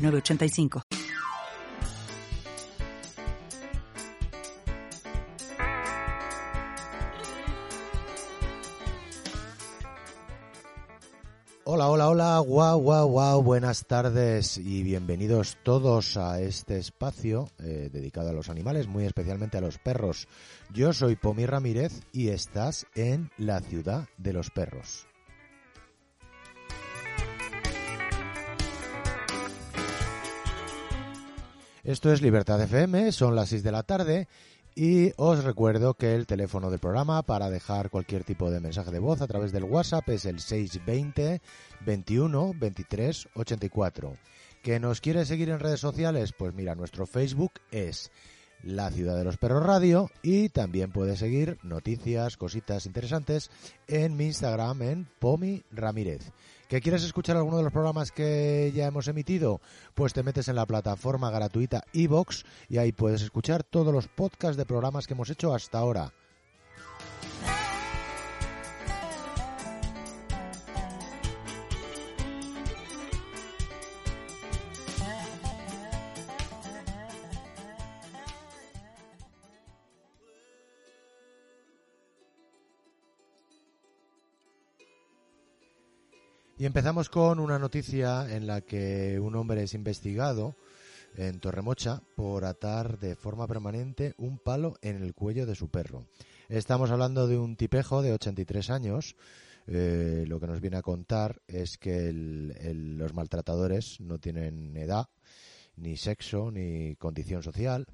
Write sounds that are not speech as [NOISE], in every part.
985. Hola, hola, hola, guau, guau, guau, buenas tardes y bienvenidos todos a este espacio eh, dedicado a los animales, muy especialmente a los perros. Yo soy Pomi Ramírez y estás en la ciudad de los perros. Esto es Libertad FM, son las 6 de la tarde y os recuerdo que el teléfono del programa para dejar cualquier tipo de mensaje de voz a través del WhatsApp es el 620 21 23 84. ¿Que nos quiere seguir en redes sociales? Pues mira, nuestro Facebook es La Ciudad de los Perros Radio y también puedes seguir noticias, cositas interesantes en mi Instagram en Pomi Ramírez. ¿Que quieres escuchar alguno de los programas que ya hemos emitido? Pues te metes en la plataforma gratuita iVox y ahí puedes escuchar todos los podcasts de programas que hemos hecho hasta ahora. Y empezamos con una noticia en la que un hombre es investigado en Torremocha por atar de forma permanente un palo en el cuello de su perro. Estamos hablando de un tipejo de 83 años. Eh, lo que nos viene a contar es que los maltratadores no tienen edad, ni sexo, ni condición social,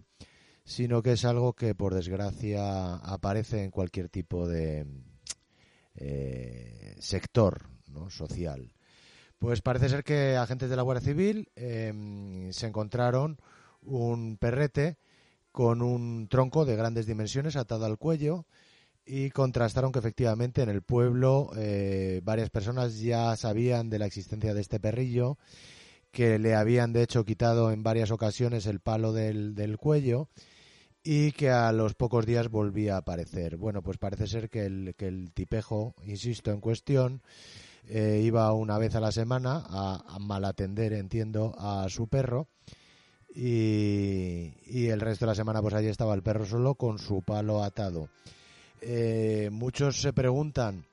sino que es algo que por desgracia aparece en cualquier tipo de eh, sector social. Pues parece ser que agentes de la Guardia Civil em, se encontraron un perrete con un tronco de grandes dimensiones atado al cuello y contrastaron que efectivamente en el pueblo eh, varias personas ya sabían de la existencia de este perrillo, que le habían de hecho quitado en varias ocasiones el palo del, del cuello y que a los pocos días volvía a aparecer. Bueno, pues parece ser que el, que el tipejo, insisto, en cuestión, eh, iba una vez a la semana a, mal atender, entiendo, a su perro. Y, el resto de la semana pues allí estaba el perro solo con su palo atado. Eh, muchos se preguntan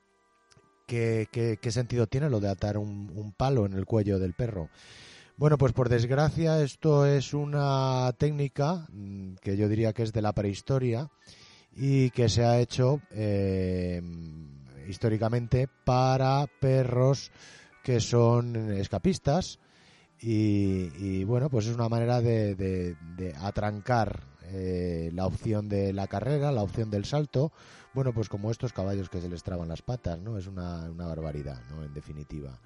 qué, qué, sentido tiene lo de atar un, un, palo en el cuello del perro. Bueno, pues por desgracia esto es una técnica mm, que yo diría que es de la prehistoria y que se ha hecho eh, históricamente para perros que son escapistas y, bueno, pues es una manera de, atrancar eh, la opción de la carrera, la opción del salto, bueno, pues como estos caballos que se les traban las patas, ¿no? Es una, barbaridad, ¿no? En definitiva.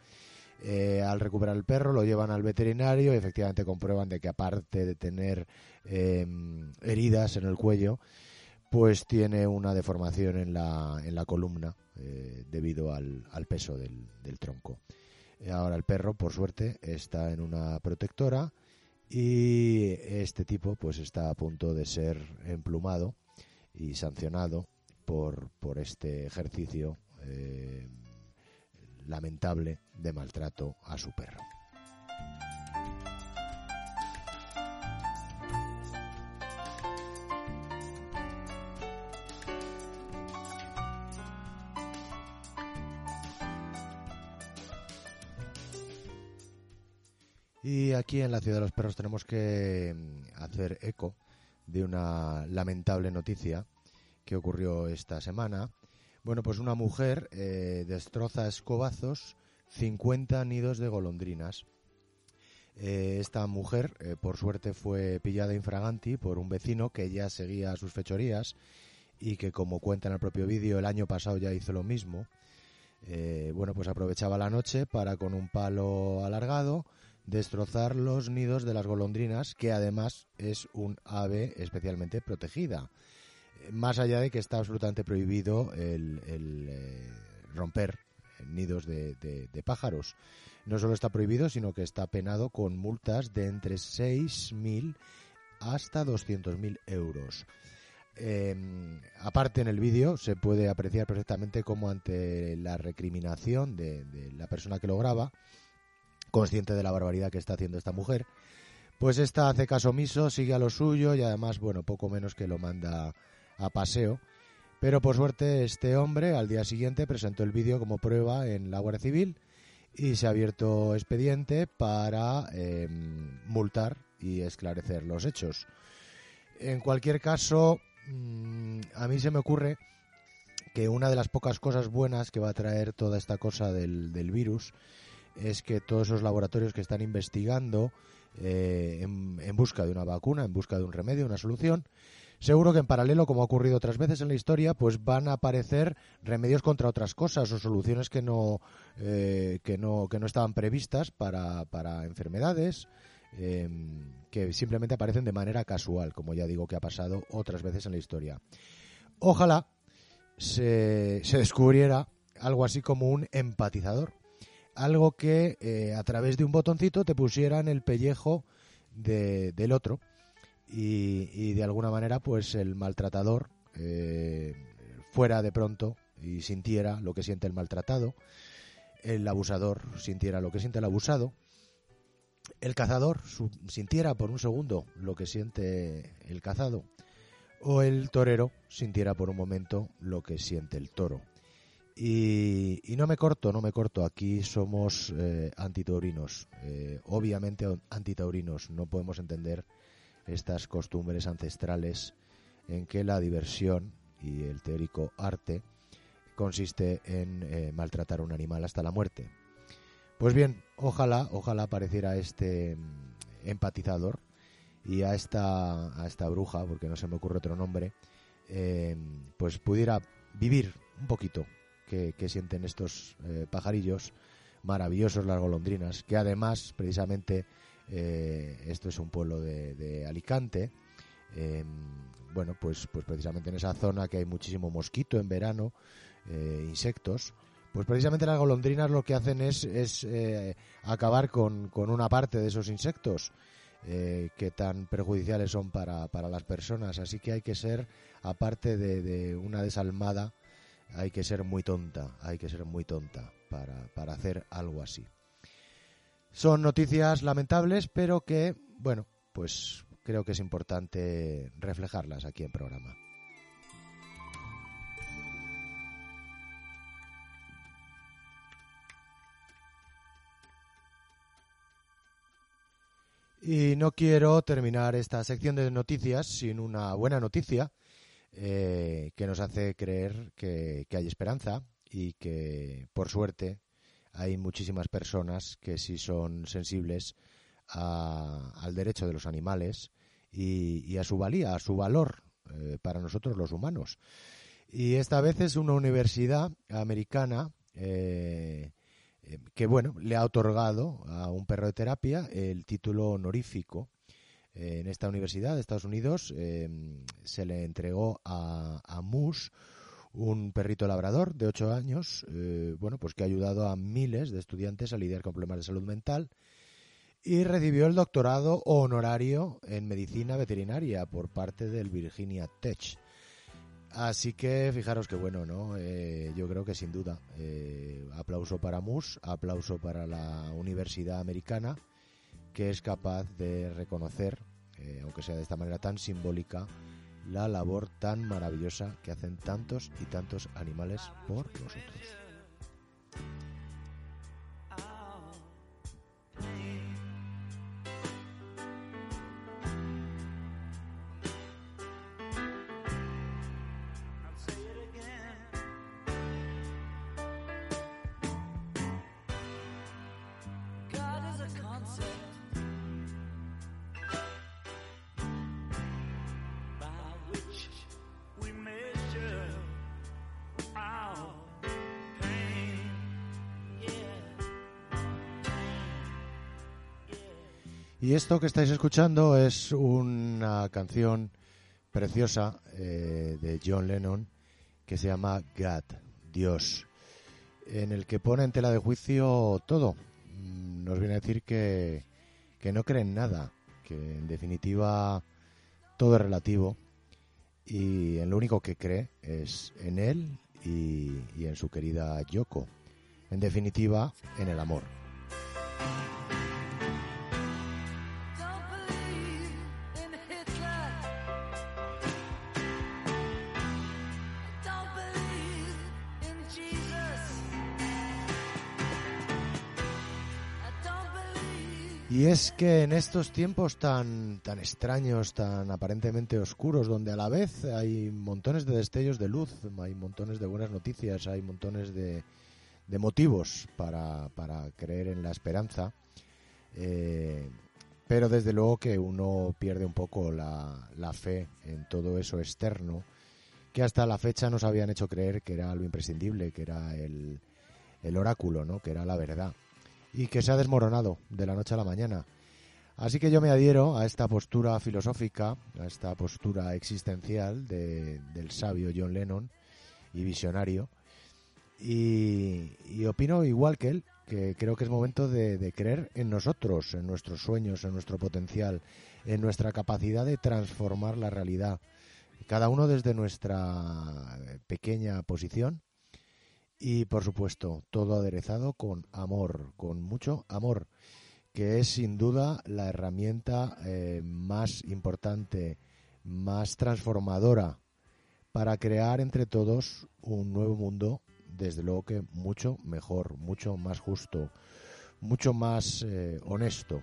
Eh, al recuperar el perro lo llevan al veterinario y efectivamente comprueban de que aparte de tener em, heridas en el cuello, pues tiene una deformación en la, en la columna eh, debido al, peso del, tronco. Eh, ahora el perro, por suerte, está en una protectora y este tipo pues está a punto de ser emplumado y sancionado por, por este ejercicio eh, lamentable de maltrato a su perro. Y aquí en la Ciudad de los Perros tenemos que mm, hacer eco de una lamentable noticia que ocurrió esta semana. Bueno, pues una mujer eh, destroza a escobazos 50 nidos de golondrinas. Eh, esta mujer, eh, por suerte, fue pillada infraganti por un vecino que ya seguía sus fechorías y que, como cuenta en el propio vídeo, el año pasado ya hizo lo mismo. bueno, pues aprovechaba la noche para con un palo alargado destrozar los nidos de las golondrinas, que además es un ave especialmente protegida. Más allá de que está absolutamente prohibido el, eh, romper nidos de, pájaros. No solo está prohibido, sino que está penado con multas de entre 6.000 hasta 200.000 euros. Em, aparte en el vídeo se puede apreciar perfectamente cómo ante la recriminación de, la persona que lo graba, consciente de la barbaridad que está haciendo esta mujer, pues esta hace caso omiso, sigue a lo suyo y además, bueno, poco menos que lo manda a paseo. Pero por suerte este hombre al día siguiente presentó el vídeo como prueba en la Guardia Civil y se ha abierto expediente para em, multar y esclarecer los hechos. En cualquier caso, Mm, a mí se me ocurre que una de las pocas cosas buenas que va a traer toda esta cosa del, virus es que todos esos laboratorios que están investigando eh, en, busca de una vacuna, en busca de un remedio, una solución, seguro que en paralelo, como ha ocurrido otras veces en la historia, pues van a aparecer remedios contra otras cosas o soluciones que no, eh, que no, que no estaban previstas para, para enfermedades Em, que simplemente aparecen de manera casual, como ya digo que ha pasado otras veces en la historia. Ojalá se, descubriera algo así como un empatizador, algo que eh, a través de un botoncito te pusiera en el pellejo del otro y, de alguna manera pues el maltratador eh, fuera de pronto y sintiera lo que siente el maltratado, el abusador sintiera lo que siente el abusado el cazador sintiera por un segundo lo que siente el cazado o el torero sintiera por un momento lo que siente el toro. Y, no me corto, no me corto. Aquí somos eh, antitaurinos, eh, obviamente antitaurinos. No podemos entender estas costumbres ancestrales en que la diversión y el teórico arte consiste en eh, maltratar a un animal hasta la muerte. Pues bien, ojalá, ojalá apareciera este mm, empatizador y a esta, a esta bruja, porque no se me ocurre otro nombre, pues pudiera vivir un poquito que, sienten estos eh, pajarillos maravillosos, las golondrinas, que además, precisamente, eh, esto es un pueblo de, Alicante, em, bueno, pues, pues precisamente en esa zona que hay muchísimo mosquito en verano, eh, insectos, pues precisamente las golondrinas lo que hacen es, eh, acabar con, una parte de esos insectos que tan perjudiciales son para, las personas. Así que hay que ser, aparte de, una desalmada, hay que ser muy tonta, hay que ser muy tonta para, para hacer algo así. Son noticias lamentables, pero que, bueno, pues creo que es importante reflejarlas aquí en programa. Y no quiero terminar esta sección de noticias sin una buena noticia eh, que nos hace creer que, hay esperanza y que, por suerte, hay muchísimas personas que sí son sensibles al derecho de los animales y, a su valía, a su valor eh, para nosotros los humanos. Y esta vez es una universidad americana eh, que bueno, le ha otorgado a un perro de terapia el título honorífico. Eh, en esta universidad de Estados Unidos em, se le entregó a, a un perrito labrador de 8 años, eh, bueno, pues que ha ayudado a miles de estudiantes a lidiar con problemas de salud mental y recibió el doctorado honorario en medicina veterinaria por parte del Virginia Tech. Así que fijaros que bueno, ¿no? Eh, yo creo que sin duda, eh, aplauso para MUS, aplauso para la Universidad Americana, que es capaz de reconocer, eh, aunque sea de esta manera tan simbólica, la labor tan maravillosa que hacen tantos y tantos animales por nosotros. Y esto que estáis escuchando es una canción preciosa eh, de John Lennon que se llama God, Dios, en el que pone en tela de juicio todo. Mm, nos viene a decir que, que no cree en nada, que en definitiva todo es relativo y en lo único que cree es en él y, y en su querida Yoko. En definitiva, en el amor. Es que en estos tiempos tan, tan extraños, tan aparentemente oscuros, donde a la vez hay montones de destellos de luz, hay montones de buenas noticias, hay montones de, de motivos para, para, creer en la esperanza, eh, pero desde luego que uno pierde un poco la, la fe en todo eso externo que hasta la fecha nos habían hecho creer que era algo imprescindible, que era el, el oráculo, ¿no? que era la verdad y que se ha desmoronado de la noche a la mañana. Así que yo me adhiero a esta postura filosófica, a esta postura existencial de, del sabio John Lennon y visionario. Y, opino igual que él, que creo que es momento de creer en nosotros, en nuestros sueños, en nuestro potencial, en nuestra capacidad de transformar la realidad. Cada uno desde nuestra pequeña posición y por supuesto todo aderezado con amor, con mucho amor, que es sin duda la herramienta eh, más importante, más transformadora para crear entre todos un nuevo mundo, desde luego que mucho mejor, mucho más justo, mucho más eh, honesto.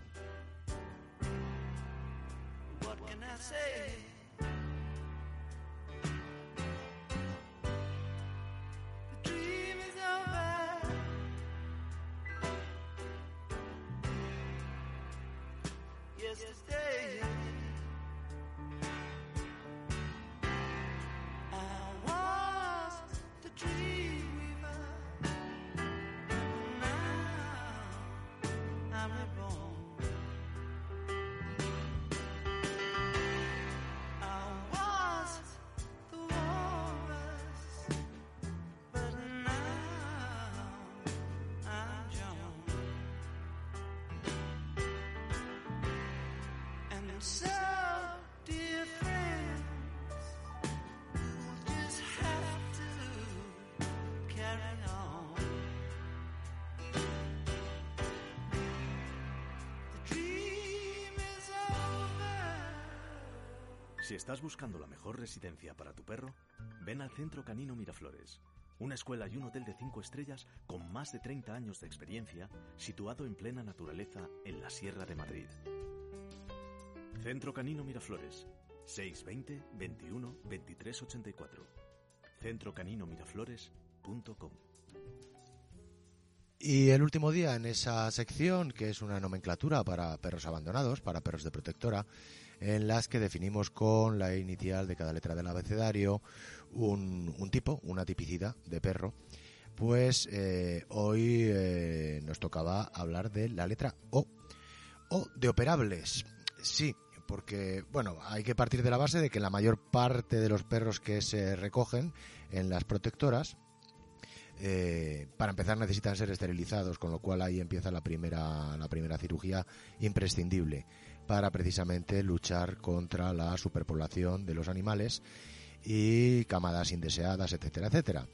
Una escuela y un hotel de 5 estrellas con más de 30 años de experiencia, situado en plena naturaleza en la Sierra de Madrid. Centro Canino Miraflores, 620 21 23 84. centrocaninomiraflores.com y el último día en esa sección, que es una nomenclatura para perros abandonados, para perros de protectora, en las que definimos con la inicial de cada letra del abecedario un, un tipo, una tipicidad de perro. Pues eh, hoy eh, nos tocaba hablar de la letra O. O de operables. Sí, porque, bueno, hay que partir de la base de que la mayor parte de los perros que se recogen en las protectoras, eh, para empezar necesitan ser esterilizados, con lo cual ahí empieza la primera, la primera cirugía imprescindible para precisamente luchar contra la superpoblación de los animales y camadas indeseadas, etcétera, etcétera.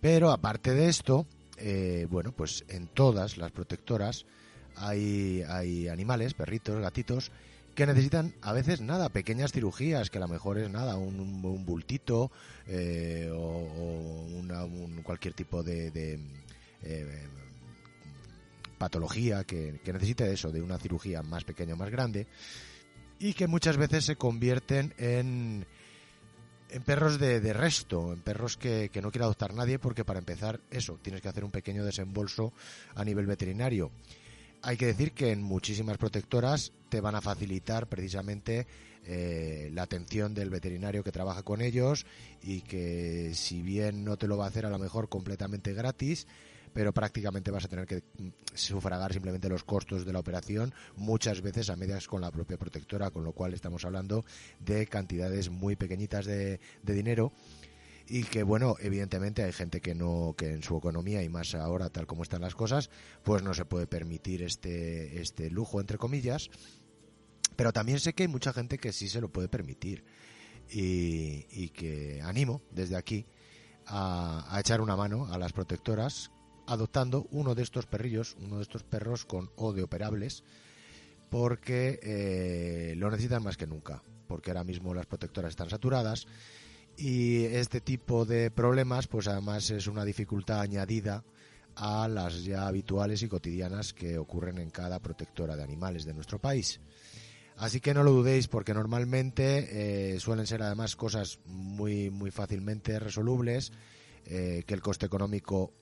Pero aparte de esto, eh, bueno, pues en todas las protectoras hay, hay animales, perritos, gatitos, que necesitan a veces nada, pequeñas cirugías, que a lo mejor es nada, un, un bultito eh, o, una, un, cualquier tipo de, de eh, patología que, que necesite eso, de una cirugía más pequeña o más grande, y que muchas veces se convierten en, en perros de, de resto, en perros que, que, no quiere adoptar nadie, porque para empezar, eso, tienes que hacer un pequeño desembolso a nivel veterinario. Hay que decir que en muchísimas protectoras te van a facilitar precisamente eh, la atención del veterinario que trabaja con ellos y que si bien no te lo va a hacer a lo mejor completamente gratis, pero prácticamente vas a tener que mm, sufragar simplemente los costos de la operación, muchas veces a medias con la propia protectora, con lo cual estamos hablando de cantidades muy pequeñitas de, de dinero. Y que bueno evidentemente hay gente que no que en su economía y más ahora tal como están las cosas pues no se puede permitir este este lujo entre comillas. Pero también sé que hay mucha gente que sí se lo puede permitir. Y, que animo desde aquí a, echar una mano a las protectoras adoptando uno de estos perrillos, uno de estos perros con O de operables, porque eh, lo necesitan más que nunca, porque ahora mismo las protectoras están saturadas y este tipo de problemas pues además es una dificultad añadida a las ya habituales y cotidianas que ocurren en cada protectora de animales de nuestro país. Así que no lo dudéis porque normalmente eh, suelen ser además cosas muy, muy fácilmente resolubles, eh, que el coste económico,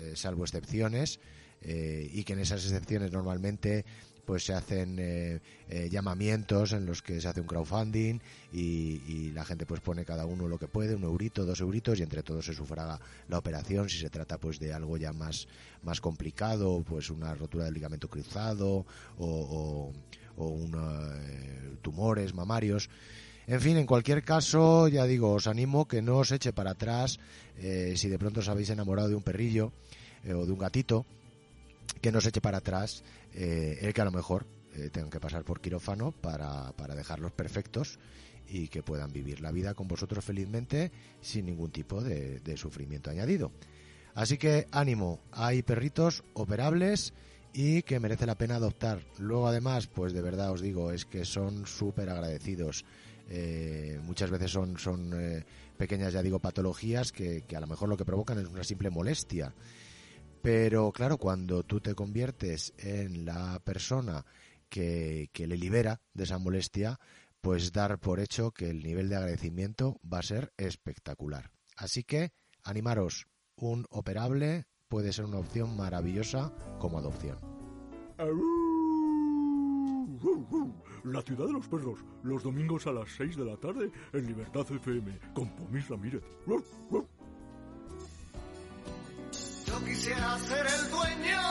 eh, salvo excepciones, y que en esas excepciones normalmente pues se hacen eh, eh, llamamientos en los que se hace un crowdfunding y, la gente pues pone cada uno lo que puede, un eurito, dos euritos y entre todos se sufraga la operación si se trata pues de algo ya más, más complicado, pues una rotura del ligamento cruzado o, o, eh, tumores mamarios. En fin, en cualquier caso, ya digo, os animo que no os eche para atrás si de pronto os habéis enamorado de un perrillo o de un gatito, que no se eche para atrás eh, el que a lo mejor eh, tengan que pasar por quirófano para, para dejarlos perfectos y que puedan vivir la vida con vosotros felizmente sin ningún tipo de, sufrimiento añadido. Así que ánimo, hay perritos operables y que merece la pena adoptar. Luego además, pues de verdad os digo, es que son súper agradecidos. Eh, muchas veces son, son pequeñas, ya digo, patologías que, que, a lo mejor lo que provocan es una simple molestia. Pero claro, cuando tú te conviertes en la persona que, le libera de esa molestia, pues dar por hecho que el nivel de agradecimiento va a ser espectacular. Así que animaros, un operable puede ser una opción maravillosa como adopción. La ciudad de los perros, los domingos a las 6 de la tarde en Libertad FM, con Pomis Ramírez quisiera ser el dueño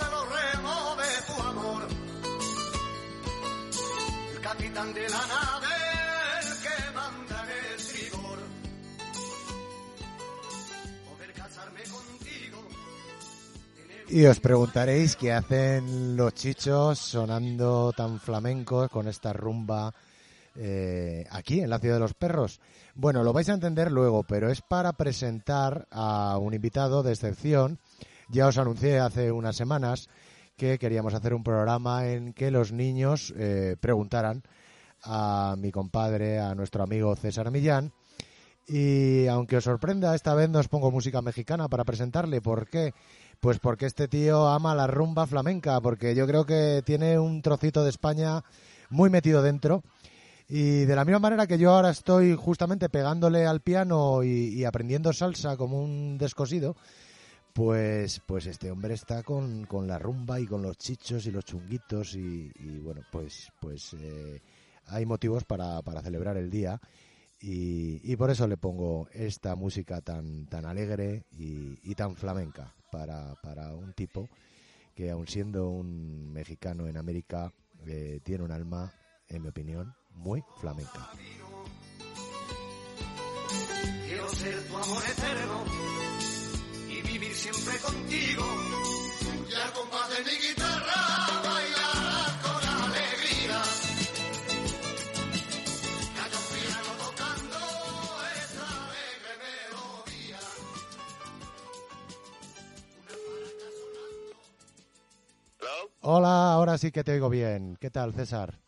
de los remos de tu amor. El capitán de la nave, el que manda en el tribor. Poder casarme contigo. Y os preguntaréis qué hacen los chichos sonando tan flamencos con esta rumba eh, aquí en la ciudad de los perros. Bueno, lo vais a entender luego, pero es para presentar a un invitado de excepción. Ya os anuncié hace unas semanas que queríamos hacer un programa en que los niños eh, preguntaran a mi compadre, a nuestro amigo César Millán. Y aunque os sorprenda, esta vez no os pongo música mexicana para presentarle. ¿Por qué? Pues porque este tío ama la rumba flamenca, porque yo creo que tiene un trocito de España muy metido dentro y de la misma manera que yo ahora estoy justamente pegándole al piano y, aprendiendo salsa como un descosido, pues, pues este hombre está con, la rumba y con los chichos y los chunguitos y, bueno, pues, pues eh, hay motivos para, para celebrar el día. Y, por eso le pongo esta música tan, tan alegre y, tan flamenca para, para un tipo que aun siendo un mexicano en América eh, tiene un alma, en mi opinión, muy flamenca. Quiero ser tu amor eterno y vivir siempre contigo. Y al compás de mi guitarra bailar con alegría. Un piano tocando alegre melodía. Hola, ahora sí que te oigo bien. ¿Qué tal, César?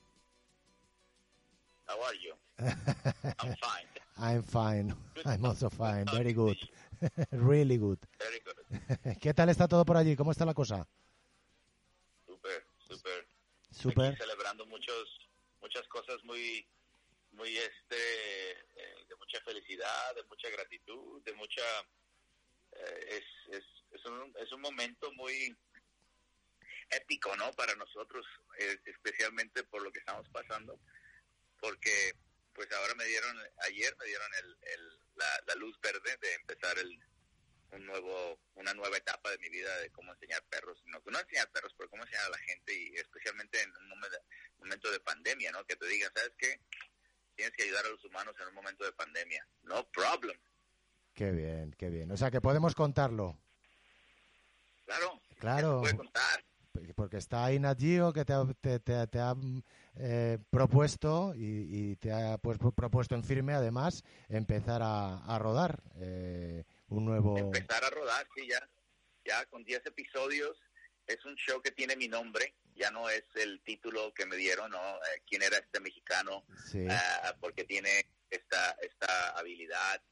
I'm fine. [LAUGHS] I'm fine. I'm also fine. Very good. [LAUGHS] really good. Very good. [LAUGHS] ¿Qué tal está todo por allí? ¿Cómo está la cosa? Súper, súper. Súper. Celebrando muchos, muchas cosas muy, muy este, eh, de mucha felicidad, de mucha gratitud, de mucha, eh, es, es, es, un, es un momento muy épico, ¿no? Para nosotros, eh, especialmente por lo que estamos pasando, porque pues ahora me dieron, ayer me dieron el, la, luz verde de empezar el, un nuevo, una nueva etapa de mi vida de cómo enseñar perros, no, no enseñar perros, pero cómo enseñar a la gente y especialmente en un momento, de pandemia, ¿no? Que te digan, ¿sabes qué? Tienes que ayudar a los humanos en un momento de pandemia. No problem. Qué bien, qué bien. O sea que podemos contarlo. Claro. Claro. Se puede contar. Porque está ahí Nat que te te, te- te ha, eh, propuesto y, y te ha pues, propuesto en firme además empezar a, a rodar eh, un nuevo... empezar a rodar, sí, ya, ya con 10 episodios. Es un show que tiene mi nombre, ya no es el título que me dieron, ¿no? Eh, ¿Quién era este mexicano? Sí, Ah, porque tiene esta, esta habilidad,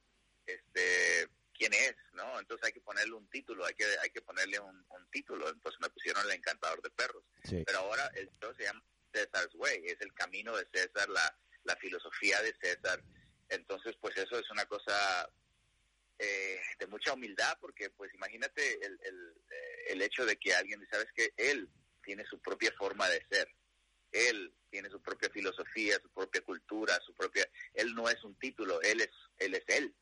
este, quién es, ¿no? Entonces hay que ponerle un título, hay que, hay que ponerle un, un título. Entonces me pusieron el encantador de perros. sí. Pero ahora el show se llama César's Way, es el camino de César, la, la filosofía de César. Entonces, pues eso es una cosa eh, de mucha humildad, porque pues imagínate el, el, eh, el hecho de que alguien, ¿sabes que Él tiene su propia forma de ser. Él tiene su propia filosofía, su propia cultura, su propia... Él no es un título, él es él. Es él.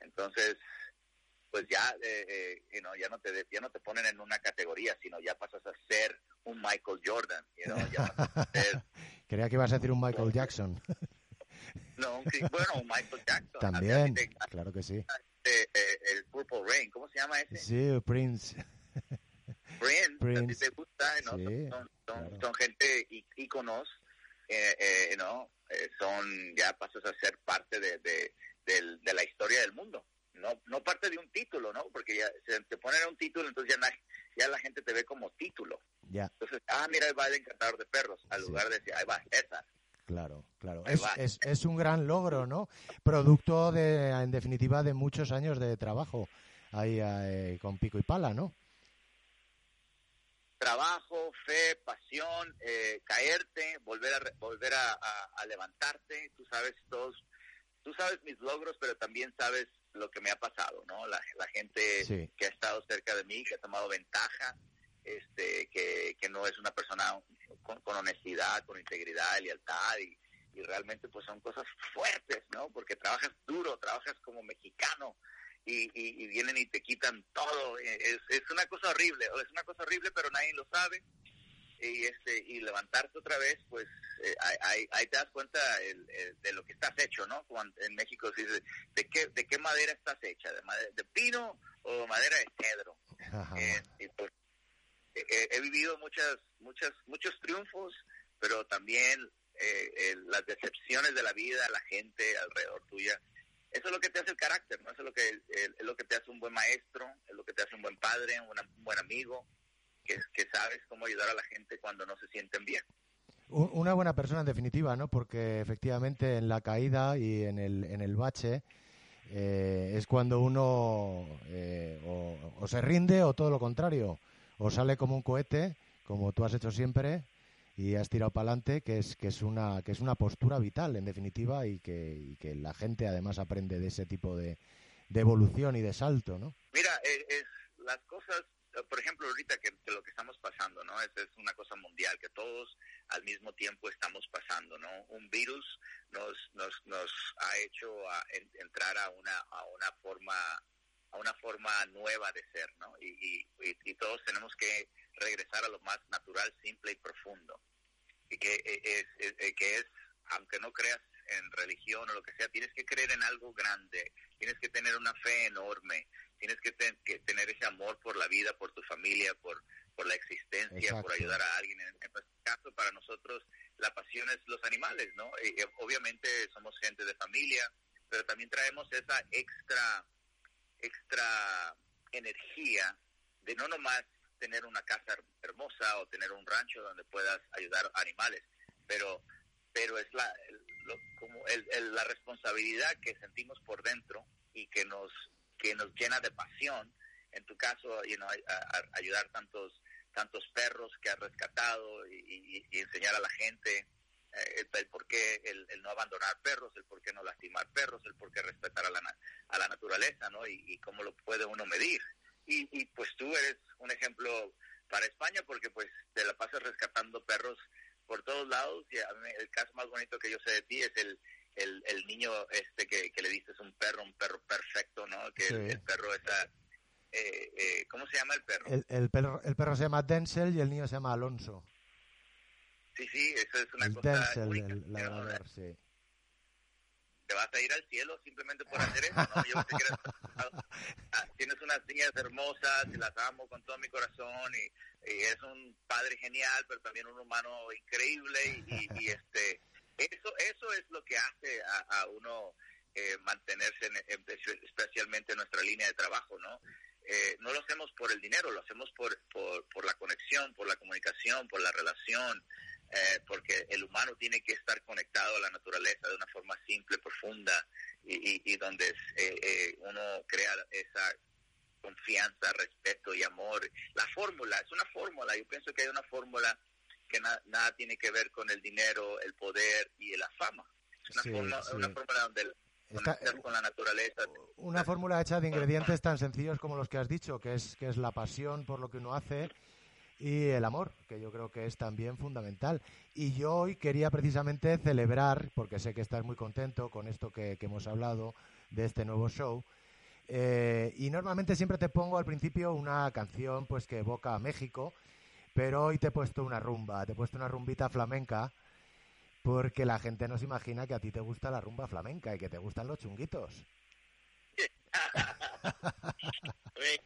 Entonces, pues ya, eh, eh, you know, ya no te ya no te ponen en una categoría, sino ya pasas a ser un Michael Jordan, you know, ya [LAUGHS] Creía que ibas a decir un Michael Jackson. [LAUGHS] no, bueno, un Michael Jackson. También, a claro que sí. ti te- eh, el Purple Rain, ¿cómo se llama ese? Sí, Prince. [LAUGHS] Prince, Prince. te gusta, ¿no? Sí, son, son, claro. son gente íconos, eh, eh, ¿no? Eh, son, ya pasas a ser parte de, de, del- de la historia del mundo. No, no parte de un título, ¿no? Porque ya se te ponen un título, entonces ya, na- ya la gente te ve como título. Ya, Entonces, ah, mira, ahí va el encantador de perros, al Sí. lugar de decir, ahí va César. claro, claro. Es, es, es un gran logro, ¿no? Producto, de, en definitiva, de muchos años de trabajo ahí eh, con pico y pala, ¿no? trabajo, fe, pasión, eh, caerte, volver a volver a, a- a levantarte. Tú sabes todos, tú sabes mis logros, pero también sabes lo que me ha pasado, ¿no? La, la gente Sí. que ha estado cerca de mí, que ha tomado ventaja, este, que, que no es una persona con, con honestidad, con integridad, lealtad y, y realmente pues son cosas fuertes, ¿no? Porque trabajas duro, trabajas como mexicano, y, y, y vienen y te quitan todo. Eh, Es, es una cosa horrible, es una cosa horrible, pero nadie lo sabe. Y este y levantarte otra vez, pues eh, ahí, ahí- te das cuenta el- el- de lo que estás hecho, ¿no? Cuando en México se dice, ¿de qué, ¿de qué madera estás hecha? ¿De, madera, de pino o madera de cedro? Eh, y pues, he vivido muchas, muchas, muchos triunfos, pero también eh, las decepciones de la vida, la gente alrededor tuya. Eso es lo que te hace el carácter, ¿no? Eso es lo que, es lo que te hace un buen maestro, es lo que te hace un buen padre, un buen amigo, que, que sabes cómo ayudar a la gente cuando no se sienten bien. Un- Una buena persona en definitiva, ¿no? Porque efectivamente en la caída y en el, en el bache eh, es cuando uno eh, o se rinde o todo lo contrario, o sale como un cohete, como tú has hecho siempre y has tirado para adelante, que es que es una que es una postura vital en definitiva y que, y que la gente además aprende de ese tipo de, de evolución y de salto, ¿no? Mira, eh, es, las cosas, por ejemplo, ahorita que, lo que estamos pasando, ¿no? Es, es una cosa mundial que todos al mismo tiempo estamos pasando, ¿no? Un virus nos nos, nos ha hecho a en- entrar a una a una forma a una forma nueva de ser, ¿no? Y, y, y- y todos tenemos que regresar a lo más natural, simple y profundo. Y que eh, es, es- eh, que es aunque no creas en religión o lo que sea, tienes que creer en algo grande, tienes que tener una fe enorme, tienes que, ten- que tener ese amor por la vida, por tu familia, por, por la existencia, por ayudar a alguien. En, nuestro caso, para nosotros, la pasión es los animales, ¿no? Y, obviamente somos gente de familia, pero también traemos esa extra, extra energía de no nomás tener una casa her- hermosa o tener un rancho donde puedas ayudar animales, pero pero es la el- lo- como el- el- la responsabilidad que sentimos por dentro y que nos que nos llena de pasión. En tu caso ayudar tantos tantos perros que has rescatado y, enseñar a la gente el, el por qué el, el no abandonar perros el por qué no lastimar perros el por qué respetar a la a la naturaleza no y, y cómo lo puede uno medir y, y pues tú eres un ejemplo para España porque pues te la pasas rescatando perros por todos lados y a mí el caso más bonito que yo sé de ti es el el, el niño este que, que le diste un perro un perro perfecto no que el perro esa eh, eh, ¿cómo se llama el perro? El, el perro? el perro se llama Denzel y el niño se llama Alonso. Sí, sí, eso es una cosa única, el ¿no? labrador, sí. Te vas a ir al cielo simplemente por hacer eso, ¿no? Yo que eres- [LAUGHS] ah, tienes unas niñas hermosas y las amo con todo mi corazón y, y eres un padre genial, pero también un humano increíble y, y- y, este eso eso es lo que hace a, a uno eh, mantenerse en- en- especialmente en nuestra línea de trabajo, ¿no? Eh, no lo hacemos por el dinero, lo hacemos por, por, por la conexión, por la comunicación, por la relación, eh, porque el humano tiene que estar conectado a la naturaleza de una forma simple, profunda, y, y- y donde eh, eh, uno crea esa confianza, respeto y amor. La fórmula, es una fórmula, yo pienso que hay una fórmula que na- nada tiene que ver con el dinero, el poder y la fama. Es una, Sí, forma, sí. una fórmula donde el Está- conectar con la naturaleza. Una fórmula hecha de ingredientes tan sencillos como los que has dicho, que es, que es la pasión por lo que uno hace y el amor, que yo creo que es también fundamental. Y yo hoy quería precisamente celebrar, porque sé que estás muy contento con esto que, que hemos hablado de este nuevo show, eh, y normalmente siempre te pongo al principio una canción pues que evoca a México, pero hoy te he puesto una rumba, te he puesto una rumbita flamenca, porque la gente no se imagina que a ti te gusta la rumba flamenca y que te gustan los chunguitos. [LAUGHS] [LAUGHS]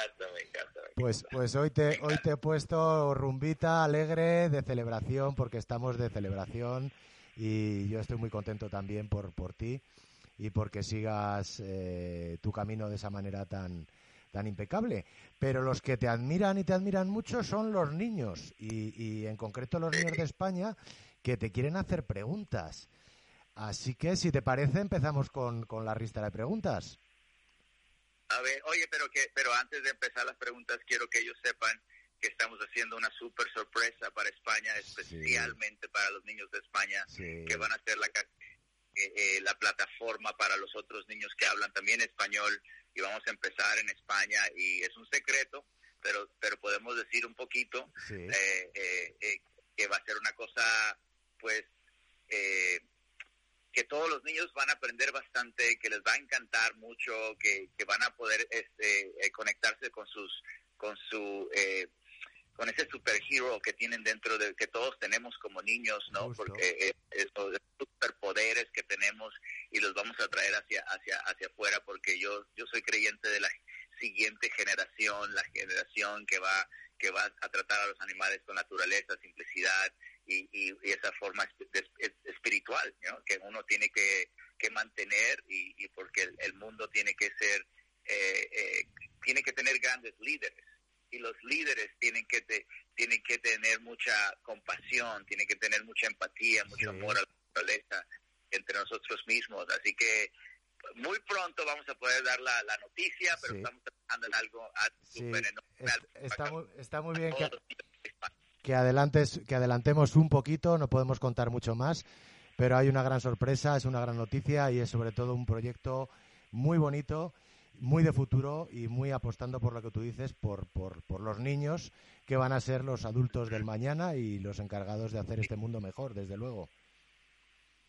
Me encanta, me encanta, me encanta. me Pues, encanta. pues hoy te, hoy te he puesto rumbita alegre de celebración porque estamos de celebración y yo estoy muy contento también por, por ti y porque sigas eh, tu camino de esa manera tan, tan impecable. Pero los que te admiran y te admiran mucho son los niños y, y en concreto los niños de España que te quieren hacer preguntas. Así que si te parece empezamos con, con la lista de preguntas. A ver, oye, pero que, pero antes de empezar las preguntas, quiero que ellos sepan que estamos haciendo una súper sorpresa para España, especialmente para los niños de España, Sí. que van a ser la, eh, eh, la plataforma para los otros niños que hablan también español y vamos a empezar en España y es un secreto, pero, pero podemos decir un poquito Sí. eh, eh, eh, que va a ser una cosa, pues, eh, que todos los niños van a aprender bastante, que les va a encantar mucho, que, que van a poder este, eh, conectarse con sus, con su, eh, con ese superhero que tienen dentro de, que todos tenemos como niños, ¿no? Justo. Porque eh, esos superpoderes que tenemos y los vamos a traer hacia, hacia, hacia afuera, porque yo, yo soy creyente de la siguiente generación, la generación que va, que va a tratar a los animales con naturaleza, simplicidad y, y- y esa forma espiritual, ¿no? Que uno tiene que, que mantener y, y porque el, el mundo tiene que ser, eh, eh, tiene que tener grandes líderes y los líderes tienen que te- tienen que tener mucha compasión, tienen que tener mucha empatía, mucho amor a la naturaleza entre nosotros mismos. Así que muy pronto vamos a poder dar la, la noticia, pero Sí. estamos trabajando en algo, Sí, súper enorme, está, muy, está muy bien que, que adelantes, que adelantemos un poquito, no podemos contar mucho más, pero hay una gran sorpresa, es una gran noticia y es sobre todo un proyecto muy bonito, muy de futuro y muy apostando por lo que tú dices, por, por, por los niños que van a ser los adultos del mañana y los encargados de hacer este mundo mejor, desde luego.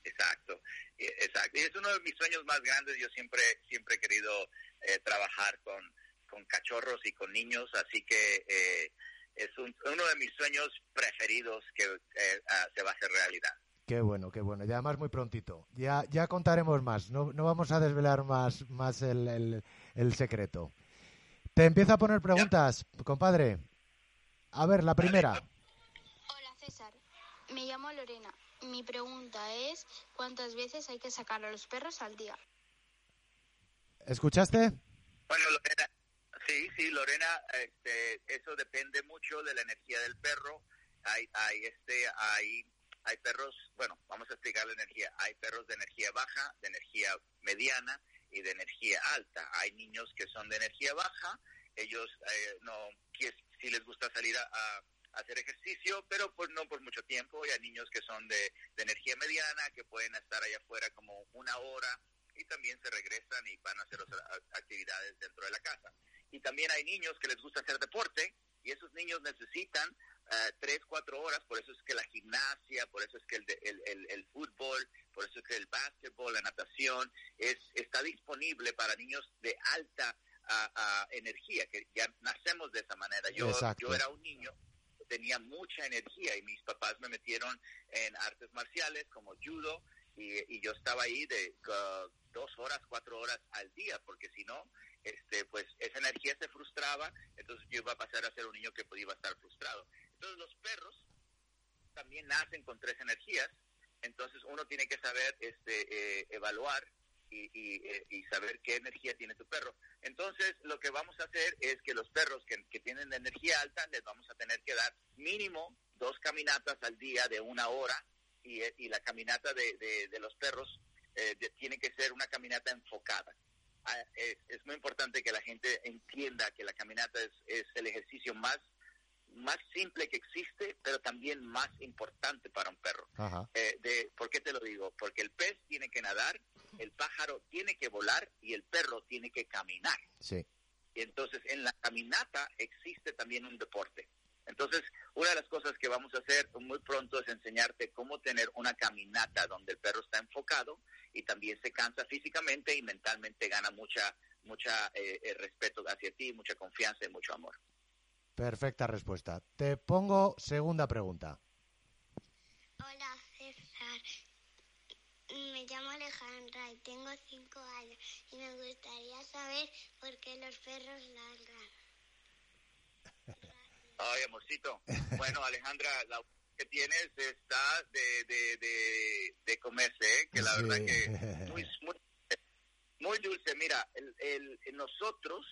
Exacto, y- exacto. Y es uno de mis sueños más grandes. Yo siempre, siempre he querido eh, trabajar con, con cachorros y con niños, así que eh, es un- uno de mis sueños preferidos que eh, ah, se va a hacer realidad. Qué bueno, qué bueno. Y además muy prontito. Ya, ya contaremos más. No, no vamos a desvelar más, más el, el- el secreto. Te empiezo a poner preguntas, compadre. A ver, la primera. Hola César, me llamo Lorena. Mi pregunta es ¿cuántas veces hay que sacar a los perros al día? ¿Escuchaste? Bueno, Lorena, sí, sí, Lorena, este, eso depende mucho de la energía del perro. Hay, hay, este, hay, hay perros, bueno, vamos a explicar la energía. Hay perros de energía baja, de energía mediana y de energía alta. Hay niños que son de energía baja, ellos eh, no, si les gusta salir a, hacer ejercicio, pero pues no por mucho tiempo. Y hay niños que son de, de energía mediana, que pueden estar allá afuera como una hora y también se regresan y van a hacer otras actividades dentro de la casa. Y también hay niños que les gusta hacer deporte y esos niños necesitan eh, tres, cuatro horas, por eso es que la gimnasia, por eso es que el, el, el, el fútbol, por eso es que el básquetbol, la natación, es, está disponible para niños de alta a energía, que ya nacemos de esa manera. Yo, Exacto. yo era un niño tenía mucha energía y mis papás me metieron en artes marciales como judo y, y yo estaba ahí de uh, dos horas, cuatro horas al día, porque si no, este, pues esa energía se frustraba, entonces yo iba a pasar a ser un niño que podía estar frustrado. Entonces los perros también nacen con tres energías, entonces uno tiene que saber este, eh, evaluar y, y, eh, saber qué energía tiene tu perro. Entonces, lo que vamos a hacer es que los perros que, que tienen energía alta les vamos a tener que dar mínimo dos caminatas al día de una hora y, y la caminata de, de, los perros eh, tiene que ser una caminata enfocada. Ah, es, es, muy importante que la gente entienda que la caminata es, es el ejercicio más más simple que existe, pero también más importante para un perro. Eh, de, ¿Por qué te lo digo? Porque el pez tiene que nadar, el pájaro tiene que volar y el perro tiene que caminar. Sí. Y entonces en la caminata existe también un deporte. Entonces, una de las cosas que vamos a hacer muy pronto es enseñarte cómo tener una caminata donde el perro está enfocado y también se cansa físicamente y mentalmente gana mucha mucha eh, respeto hacia ti, mucha confianza y mucho amor. Perfecta respuesta. Te pongo segunda pregunta. Hola, César. Me llamo Alejandra y tengo cinco años y me gustaría saber por qué los perros ladran. [LAUGHS] Ay, amorcito. Bueno, Alejandra, la que tienes está de, de, de, de comerse, ¿eh? que la Sí. verdad que [LAUGHS] muy, muy, muy dulce. Mira, el, el, nosotros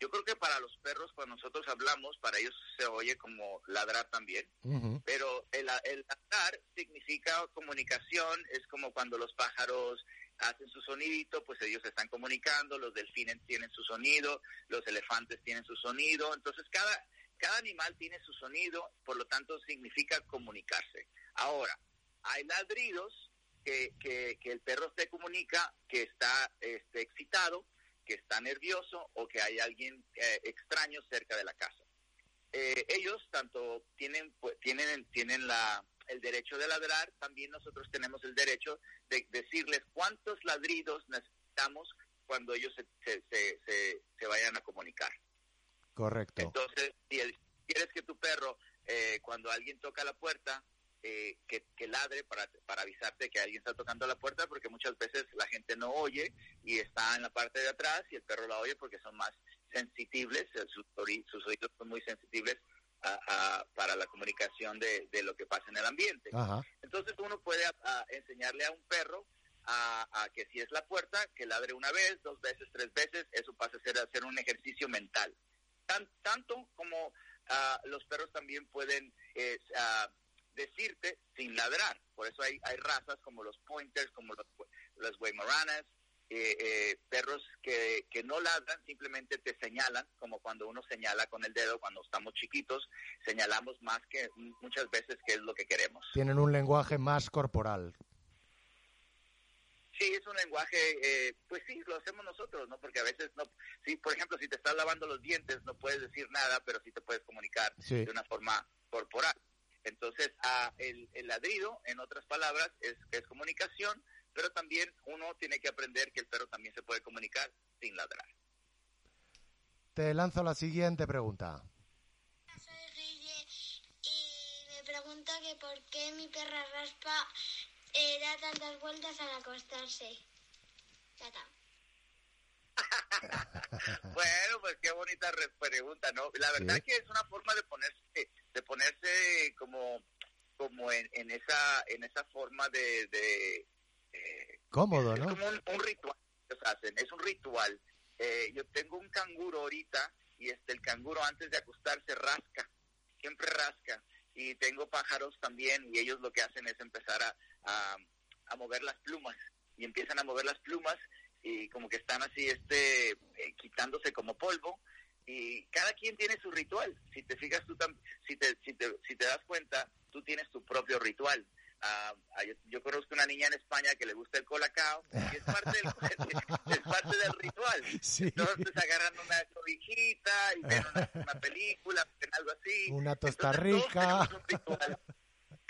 yo creo que para los perros, cuando nosotros hablamos, para ellos se oye como ladrar también. Uh -huh. Pero el, el, ladrar significa comunicación, es como cuando los pájaros hacen su sonidito, pues ellos están comunicando, los delfines tienen su sonido, los elefantes tienen su sonido. Entonces, cada, cada animal tiene su sonido, por lo tanto, significa comunicarse. Ahora, hay ladridos que, el perro te comunica que está este, excitado que está nervioso o que hay alguien eh, extraño cerca de la casa. Eh, ellos tanto tienen pues, tienen tienen la el derecho de ladrar, también nosotros tenemos el derecho de decirles cuántos ladridos necesitamos cuando ellos se, se, se, se, se vayan a comunicar. Correcto. Entonces, si el, quieres que tu perro, eh, cuando alguien toca la puerta, eh, que, que, ladre para, para avisarte que alguien está tocando la puerta porque muchas veces la gente no oye y está en la parte de atrás y el perro la oye porque son más sensibles, sus, sus oídos son muy sensibles a, a, para la comunicación de, de, lo que pasa en el ambiente. Ajá. Entonces uno puede a, enseñarle a un perro a, que si es la puerta, que ladre una vez, dos veces, tres veces, eso pasa a ser, a ser un ejercicio mental. Tan, tanto como los perros también pueden... Eh, decirte sin ladrar. Por eso hay, hay razas como los pointers, como los, los weimaranas, eh, eh, perros que, que no ladran, simplemente te señalan, como cuando uno señala con el dedo cuando estamos chiquitos, señalamos más que muchas veces que es lo que queremos. Tienen un lenguaje más corporal. Sí, es un lenguaje, eh, pues sí, lo hacemos nosotros, ¿no? Porque a veces, no, sí, por ejemplo, si te estás lavando los dientes, no puedes decir nada, pero sí te puedes comunicar sí. de una forma corporal. Entonces, ah, el, el, ladrido, en otras palabras, es, es comunicación, pero también uno tiene que aprender que el perro también se puede comunicar sin ladrar. Te lanzo la siguiente pregunta. Soy Guille y me pregunto que por qué mi perra raspa eh, da tantas vueltas al acostarse. Ya está. [LAUGHS] bueno, pues qué bonita pregunta, ¿no? La verdad Sí. que es una forma de ponerse, de ponerse como, como en, en esa, en esa forma de, de eh, Cómodo, es ¿no? como un, un ritual que hacen, es un ritual. Eh, yo tengo un canguro ahorita y este el canguro antes de acostarse rasca, siempre rasca. Y tengo pájaros también y ellos lo que hacen es empezar a, a, a mover las plumas. Y empiezan a mover las plumas y como que están así este eh, quitándose como polvo. Y cada quien tiene su ritual. Si te fijas tú tam si te si te si te das cuenta tú tienes tu propio ritual. Uh, yo, yo, conozco una niña en España que le gusta el colacao y es parte del, [LAUGHS] es parte del ritual. [LAUGHS] Sí. entonces agarran una cobijita y ven una, una película ven algo así. Una tosta Entonces,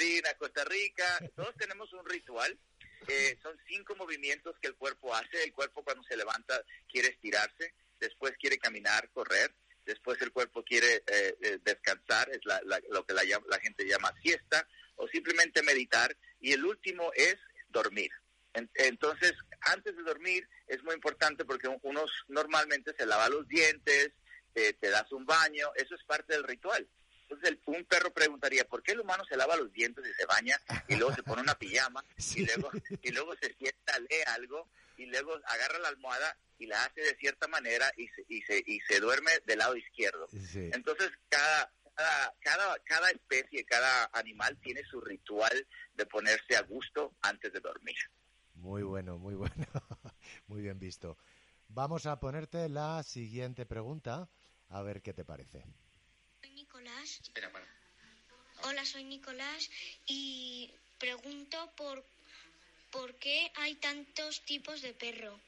una Costa Rica, todos tenemos un ritual. Eh, son cinco movimientos que el cuerpo hace. El cuerpo cuando se levanta quiere estirarse. después quiere caminar, correr, después el cuerpo quiere eh, eh, descansar, es la- lo que la, la gente llama siesta, o simplemente meditar, y el último es dormir. En- Entonces, antes de dormir es muy importante porque uno normalmente se lava los dientes, te, te das un baño, eso es parte del ritual. Entonces, el- un perro preguntaría, ¿por qué el humano se lava los dientes y se baña y luego se pone una pijama [LAUGHS] y luego y luego se sienta, lee algo y luego agarra la almohada y la hace de cierta manera y se, y se, y se duerme del lado izquierdo? Sí. Entonces, cada, cada, cada, cada especie, cada animal tiene su ritual de ponerse a gusto antes de dormir. Muy bueno, muy bueno. [LAUGHS] muy bien visto. Vamos a ponerte la siguiente pregunta, a ver qué te parece. Nicolás. Espera, para. Hola, soy Nicolás y pregunto por, por qué hay tantos tipos de perro.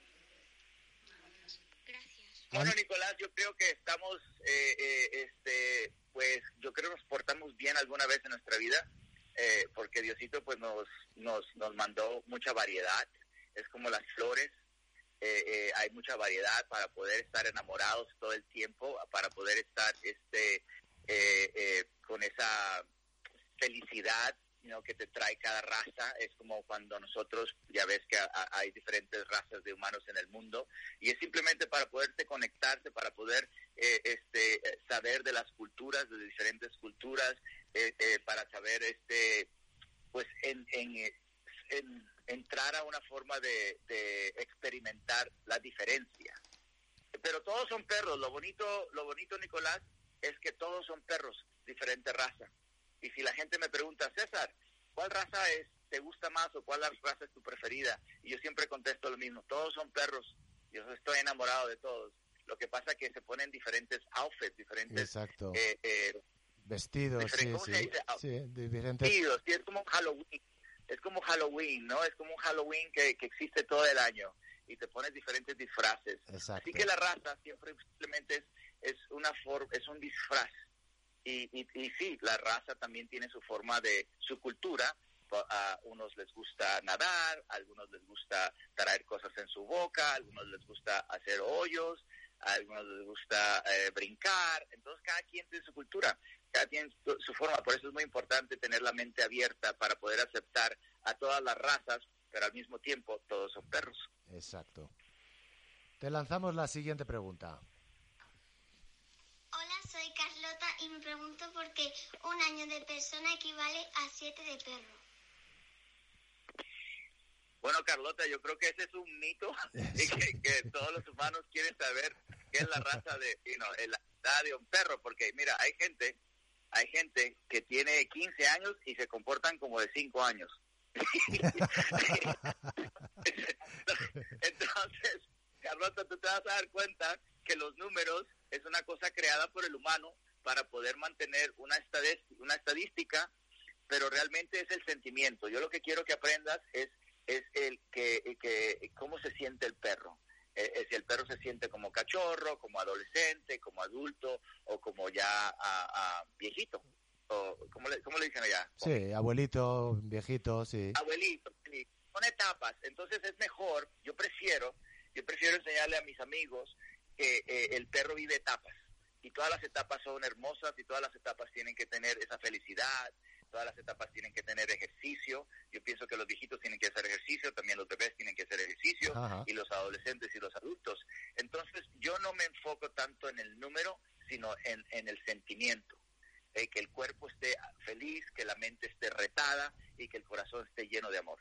Gracias. Bueno, Nicolás, yo creo que estamos, eh, eh, este, pues, yo creo que nos portamos bien alguna vez en nuestra vida, eh, porque Diosito, pues, nos, nos, nos mandó mucha variedad. Es como las flores, eh, eh, hay mucha variedad para poder estar enamorados todo el tiempo, para poder estar, este, eh, eh, con esa felicidad ¿no? que te trae cada raza. Es como cuando nosotros, ya ves que a- hay diferentes razas de humanos en el mundo, y es simplemente para poderte conectarte, para poder eh, este, saber de las culturas, de diferentes culturas, eh, eh, para saber, este, pues, en, en- entrar a una forma de, de experimentar la diferencia. Pero todos son perros. Lo bonito, lo bonito, Nicolás, es que todos son perros, diferente raza. Y si la gente me pregunta, César, ¿cuál raza es, te gusta más o cuál raza es tu preferida? Y yo siempre contesto lo mismo, todos son perros. Yo estoy enamorado de todos. Lo que pasa es que se ponen diferentes outfits, diferentes Exacto. eh, eh, Vestidos, sí, ¿cómo sí. se dice? Sí, diferentes. vestidos, sí, es como Halloween. Es como Halloween, ¿no? Es como un Halloween que, que existe todo el año y te pones diferentes disfraces. Exacto. Así que la raza siempre simplemente es, es una forma, es un disfraz. Y, y, y sí, la raza también tiene su forma de, su cultura. A unos les gusta nadar, a algunos les gusta traer cosas en su boca, a algunos les gusta hacer hoyos, a algunos les gusta eh, brincar. Entonces cada quien tiene su cultura, cada quien su, su forma. Por eso es muy importante tener la mente abierta para poder aceptar a todas las razas, pero al mismo tiempo todos son perros. Exacto. Te lanzamos la siguiente pregunta. Soy Carlota y me pregunto por qué un año de persona equivale a siete de perro. Bueno, Carlota, yo creo que ese es un mito [LAUGHS] y que, que todos los humanos quieren saber qué es la raza de, you know, la edad de un perro, porque mira, hay gente, hay gente que tiene 15 años y se comportan como de 5 años. [LAUGHS] [LAUGHS] Entonces, Carlota, tú te vas a dar cuenta que los números es una cosa creada por el humano para poder mantener una, estadística, pero realmente es el sentimiento. Yo lo que quiero que aprendas es es el que, que cómo se siente el perro. Eh, eh, si el perro se siente como cachorro, como adolescente, como adulto o como ya ah, viejito. O, ¿cómo, le, ¿Cómo le dicen allá? Sí, abuelito, viejito, sí. abuelito, sí. son etapas. Entonces es mejor, yo prefiero, yo prefiero enseñarle a mis amigos que eh, el perro vive etapas. Y todas las etapas son hermosas y todas las etapas tienen que tener esa felicidad, todas las etapas tienen que tener ejercicio. Yo pienso que los viejitos tienen que hacer ejercicio, también los bebés tienen que hacer ejercicio, Ajá. y los adolescentes y los adultos. Entonces yo no me enfoco tanto en el número, sino en, en el sentimiento. Eh, que el cuerpo esté feliz, que la mente esté retada y que el corazón esté lleno de amor.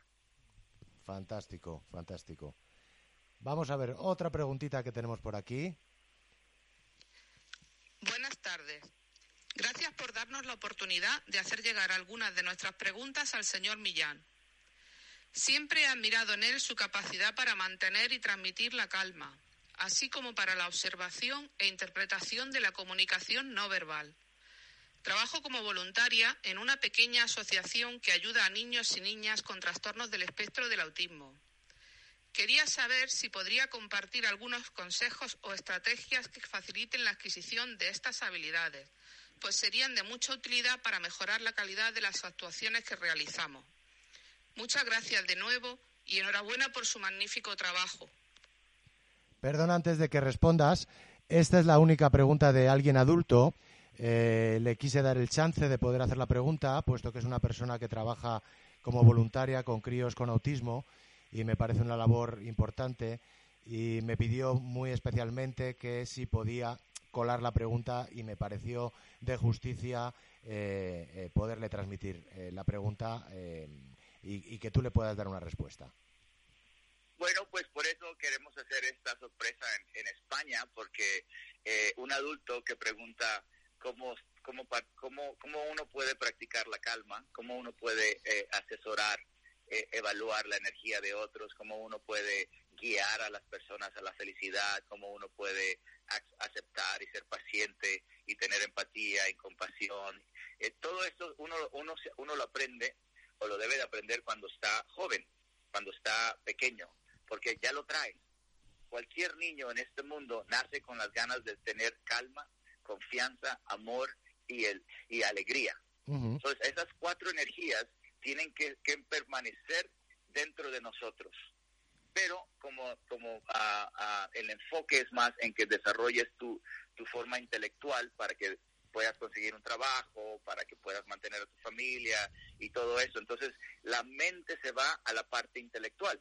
Fantástico, fantástico. Vamos a ver otra preguntita que tenemos por aquí. Buenas tardes. Gracias por darnos la oportunidad de hacer llegar algunas de nuestras preguntas al señor Millán. Siempre he admirado en él su capacidad para mantener y transmitir la calma, así como para la observación e interpretación de la comunicación no verbal. Trabajo como voluntaria en una pequeña asociación que ayuda a niños y niñas con trastornos del espectro del autismo. Quería saber si podría compartir algunos consejos o estrategias que faciliten la adquisición de estas habilidades, pues serían de mucha utilidad para mejorar la calidad de las actuaciones que realizamos. Muchas gracias de nuevo y enhorabuena por su magnífico trabajo. Perdón antes de que respondas. Esta es la única pregunta de alguien adulto. Eh, le quise dar el chance de poder hacer la pregunta, puesto que es una persona que trabaja como voluntaria con críos con autismo y me parece una labor importante y me pidió muy especialmente que si podía colar la pregunta y me pareció de justicia eh, eh, poderle transmitir eh, la pregunta y, que tú le puedas dar una respuesta. Bueno, pues por eso queremos hacer esta sorpresa en, en España, porque un adulto que pregunta cómo, cómo, cómo, cómo uno puede practicar la calma, cómo uno puede asesorar, eh, evaluar la energía de otros, cómo uno puede guiar a las personas a la felicidad, cómo uno puede ac- aceptar y ser paciente y tener empatía y compasión. Eh, todo esto uno, uno, uno lo aprende o lo debe de aprender cuando está joven, cuando está pequeño, porque ya lo trae. Cualquier niño en este mundo nace con las ganas de tener calma, confianza, amor y, el, y alegría. Entonces, esas cuatro energías tienen que, que permanecer dentro de nosotros. Pero como, como ah, el enfoque es más en que desarrolles tu, tu forma intelectual para que puedas conseguir un trabajo, para que puedas mantener a tu familia y todo eso. Entonces, la mente se va a la parte intelectual.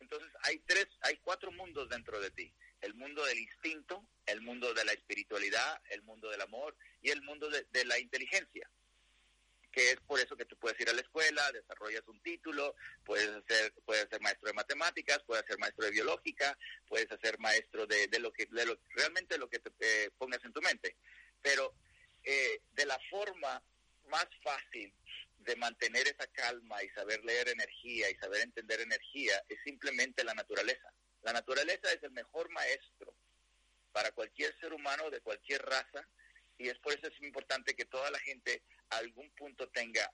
Entonces, hay tres, hay cuatro mundos dentro de ti. El mundo del instinto, el mundo de la espiritualidad, el mundo del amor y el mundo de la inteligencia que es por eso que tú puedes ir a la escuela, desarrollas un título, puedes ser, puedes ser maestro de matemáticas, puedes ser maestro de biológica, puedes ser maestro de, de lo que, de lo, realmente lo que te eh, pongas en tu mente. Pero eh, de la forma más fácil de mantener esa calma y saber leer energía y saber entender energía es simplemente la naturaleza. La naturaleza es el mejor maestro para cualquier ser humano de cualquier raza y es por eso es importante que toda la gente algún punto tenga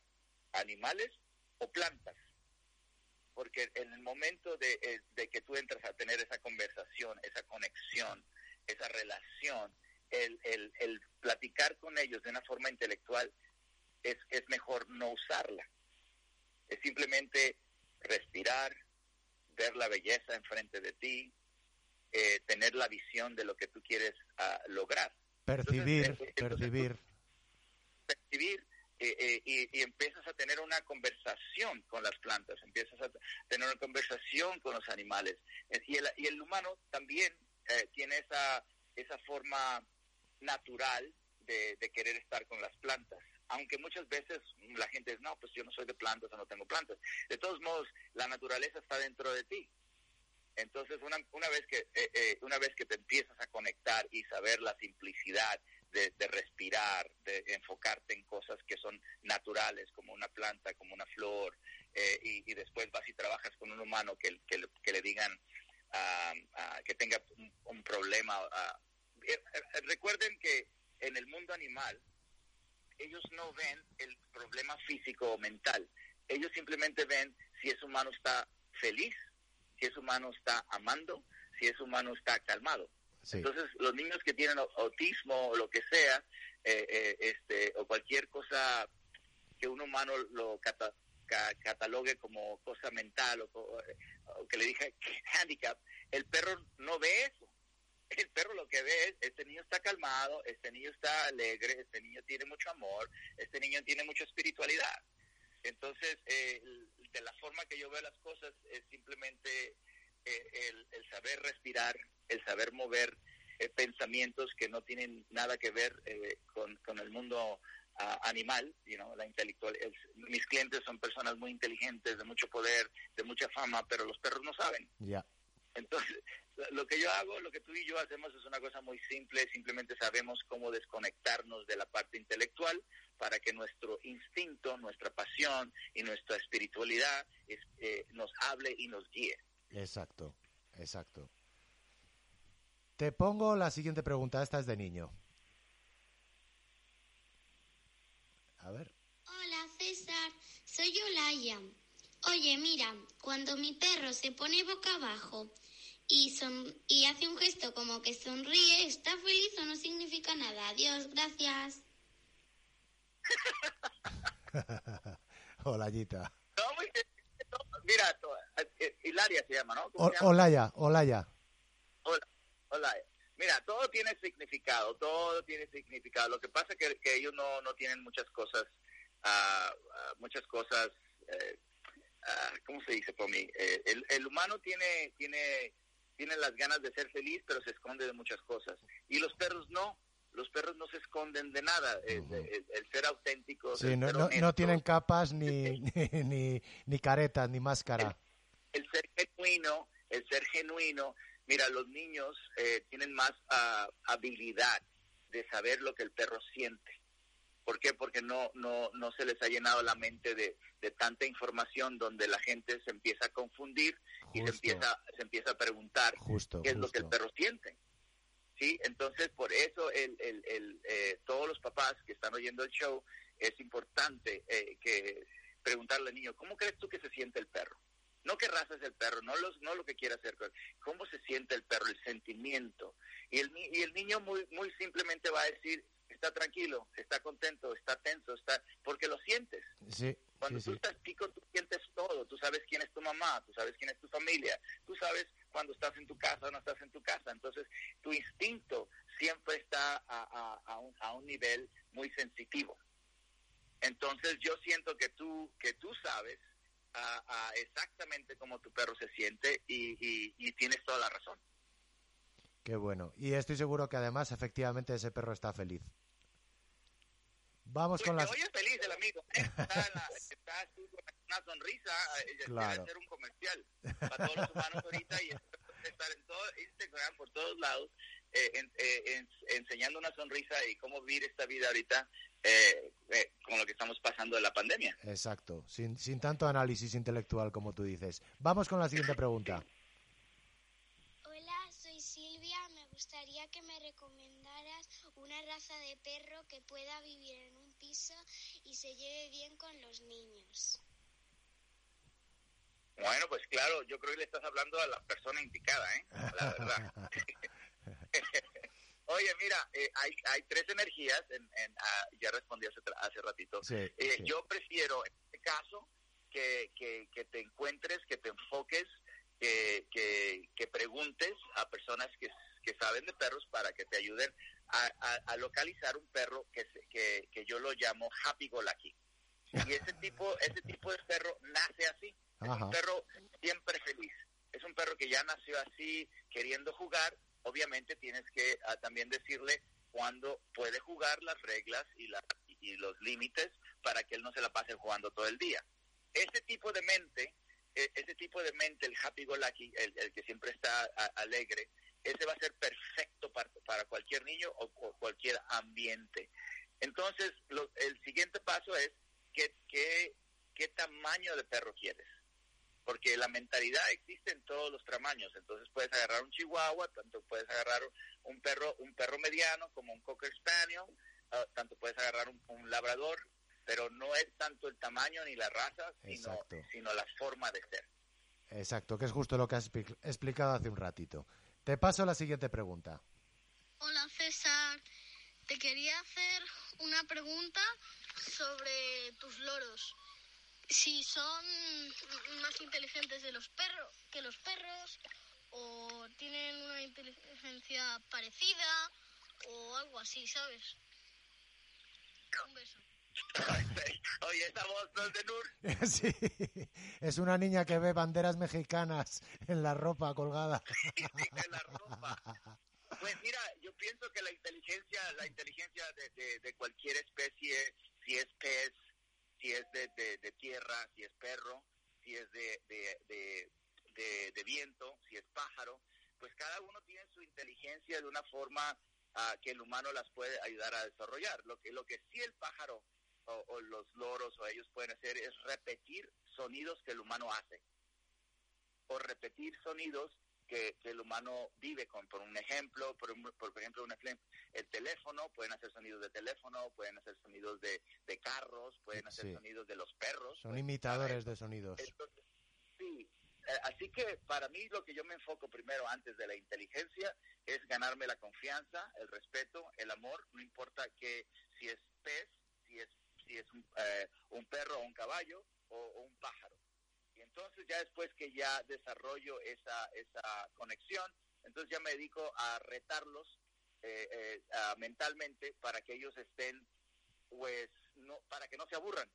animales o plantas. Porque en el momento de, eh, de que tú entras a tener esa conversación, esa conexión, esa relación, el, el, el platicar con ellos de una forma intelectual, es, es mejor no usarla. Es simplemente respirar, ver la belleza enfrente de ti, eh, tener la visión de lo que tú quieres ah, lograr. Percibir, Entonces, entonces, percibir. Percibir eh, eh, y, y empiezas a tener una conversación con las plantas, empiezas a tener una conversación con los animales. Eh, Y el, y el humano también eh, tiene esa, esa forma natural de, de querer estar con las plantas. Aunque muchas veces la gente dice, no, pues yo no soy de plantas o no tengo plantas. De todos modos, la naturaleza está dentro de ti. Entonces, una, una vez que eh, eh, una vez que te empiezas a conectar y saber la simplicidad de, de respirar, de enfocarte en cosas que son naturales, como una planta, como una flor, eh, y, después vas y trabajas con un humano que, que, que le digan ah, que tenga un, problema. Eh, eh, recuerden que en el mundo animal ellos no ven el problema físico o mental. Ellos simplemente ven si ese humano está feliz, si ese humano está amando, si ese humano está calmado. Entonces, los niños que tienen au- autismo o lo que sea, eh, eh, este, o cualquier cosa que un humano lo cata- ca- catalogue como cosa mental o, o que le dije [LAUGHS] handicap, el perro no ve eso. El perro lo que ve es, este niño está calmado, este niño está alegre, este niño tiene mucho amor, este niño tiene mucha espiritualidad. Entonces, eh, de la forma que yo veo las cosas es simplemente el, el saber respirar, el saber mover eh, pensamientos que no tienen nada que ver eh, con, con el mundo ah, animal, you know, la intelectual. el- mis clientes son personas muy inteligentes, de mucho poder, de mucha fama, pero los perros no saben. Ya. Entonces, [LAUGHS] lo- lo que yo hago, lo que tú y yo hacemos es una cosa muy simple, simplemente sabemos cómo desconectarnos de la parte intelectual para que nuestro instinto, nuestra pasión y nuestra espiritualidad es- eh, nos hable y nos guíe. Exacto, exacto. Te pongo la siguiente pregunta, esta es de niño. A ver. Hola César, soy Olaya. Oye, mira, cuando mi perro se pone boca abajo y, son, y hace un gesto como que sonríe, ¿está feliz o no significa nada? Adiós, gracias. [LAUGHS] Olayita. No, Mira, Hilaria se llama, ¿no? ¿Cómo O- llama? Olaya, Olaya. Hola. tiene significado, todo tiene significado. Lo que pasa es que, que ellos no, no tienen muchas cosas, ah, ah, muchas cosas, eh, ah, ¿cómo se dice, Pomi? Eh, el, el humano tiene, tiene, tiene las ganas de ser feliz, pero se esconde de muchas cosas. Y los perros no. Los perros no se esconden de nada. El, el- el ser auténtico. Sí, no, no- no tienen capas ni, [LAUGHS] [LAUGHS] ni, ni, ni caretas ni máscara. El ser genuino, el ser genuino. Mira, los niños eh, tienen más ah, habilidad de saber lo que el perro siente. ¿Por qué? Porque no, no, no se les ha llenado la mente de, de tanta información donde la gente se empieza a confundir y se empieza, se empieza a preguntar Justo, qué es lo que el perro siente. ¿Sí? Entonces, por eso el, el, el, eh, todos los papás que están oyendo el show, es importante eh, que preguntarle al niño, ¿cómo crees tú que se siente el perro? No qué raza es el perro, no, los, no lo que quiere hacer, cómo se siente el perro, el sentimiento. Y el, y el niño muy, muy simplemente va a decir, está tranquilo, está contento, está tenso, está porque lo sientes. Sí, Cuando sí, tú sí. estás pico, tú sientes todo. Tú sabes quién es tu mamá, tú sabes quién es tu familia, tú sabes cuando estás en tu casa o no estás en tu casa. Entonces, tu instinto siempre está a, a- a un, a un nivel muy sensitivo. Entonces, yo siento que tú, que tú sabes ah, ah, exactamente cómo tu perro se siente y, y- y tienes toda la razón. Qué bueno. Y estoy seguro que además, efectivamente, ese perro está feliz. Vamos con Uy, las... se oye feliz el amigo. ¿eh? [LAUGHS] Está, en la- está así con una sonrisa. Claro. Debe ser un comercial para todos los humanos ahorita y estar en todo Instagram, por todos lados, eh, en- eh, en- enseñando una sonrisa y cómo vivir esta vida ahorita eh, eh, con lo que estamos pasando de la pandemia. Exacto, sin, sin tanto análisis intelectual como tú dices. Vamos con la siguiente pregunta. Hola, soy Silvia. Me gustaría que me recomendaras una raza de perro que pueda vivir en un piso y se lleve bien con los niños. Bueno, pues claro, yo creo que le estás hablando a la persona indicada, ¿eh? La verdad. [LAUGHS] Oye, mira, eh, hay, hay tres energías, en, en, ah, ya respondí hace, hace ratito. Sí, Eh, sí. Yo prefiero, en este caso, que, que, que te encuentres, que te enfoques, que, que, que preguntes a personas que, que saben de perros para que te ayuden a, a- a localizar un perro que, se- que, que yo lo llamo happy go lucky. Y ese tipo, ese tipo de perro nace así. Es Ajá. un perro siempre feliz. Es un perro que ya nació así, queriendo jugar. Obviamente tienes que ah, también decirle cuándo puede jugar las reglas y, la, y los límites para que él no se la pase jugando todo el día. Ese tipo de mente, eh, ese tipo de mente, el happy go lucky, el, que siempre está alegre, ese va a ser perfecto para, para cualquier niño o, o cualquier ambiente. Entonces, lo- el siguiente paso es qué, qué, qué tamaño de perro quieres. Porque la mentalidad existe en todos los tamaños. Entonces puedes agarrar un chihuahua, tanto puedes agarrar un perro, un perro mediano como un cocker spaniel, ah, tanto puedes agarrar un, un labrador, pero no es tanto el tamaño ni la raza, sino, Exacto. sino la forma de ser. Exacto, que es justo lo que has expli- explicado hace un ratito. Te paso la siguiente pregunta. Hola César, te quería hacer una pregunta sobre tus loros. Si son más inteligentes de los perros que los perros o tienen una inteligencia parecida o algo así, ¿sabes? Un beso. [LAUGHS] Oye, esa voz no es de Nur. [LAUGHS] sí, es una niña que ve banderas mexicanas en la ropa colgada. [LAUGHS] en la ropa. Pues mira, yo pienso que la inteligencia, la inteligencia de, de- de cualquier especie, si es pez, si es de, de- tierra, si es perro, si es de, de- de- viento, si es pájaro, pues cada uno tiene su inteligencia de una forma ah, que el humano las puede ayudar a desarrollar. Lo que, lo que sí el pájaro o, o los loros o ellos pueden hacer es repetir sonidos que el humano hace o repetir sonidos que, que el humano vive con. Por un ejemplo, por, un- por ejemplo, un ejemplo, el teléfono, pueden hacer sonidos de teléfono, pueden hacer sonidos de, de carros, pueden hacer Sí. sonidos de los perros. Son pues, imitadores de sonidos. entonces, sí, eh, así que para mí lo que yo me enfoco primero antes de la inteligencia es ganarme la confianza, el respeto, el amor, no importa que si es pez, si es si es un, eh, un perro o un caballo o, o un pájaro. Y entonces ya después que ya desarrollo esa esa conexión, entonces ya me dedico a retarlos eh, eh, ah, mentalmente para que ellos estén, pues, no, para que no se aburran.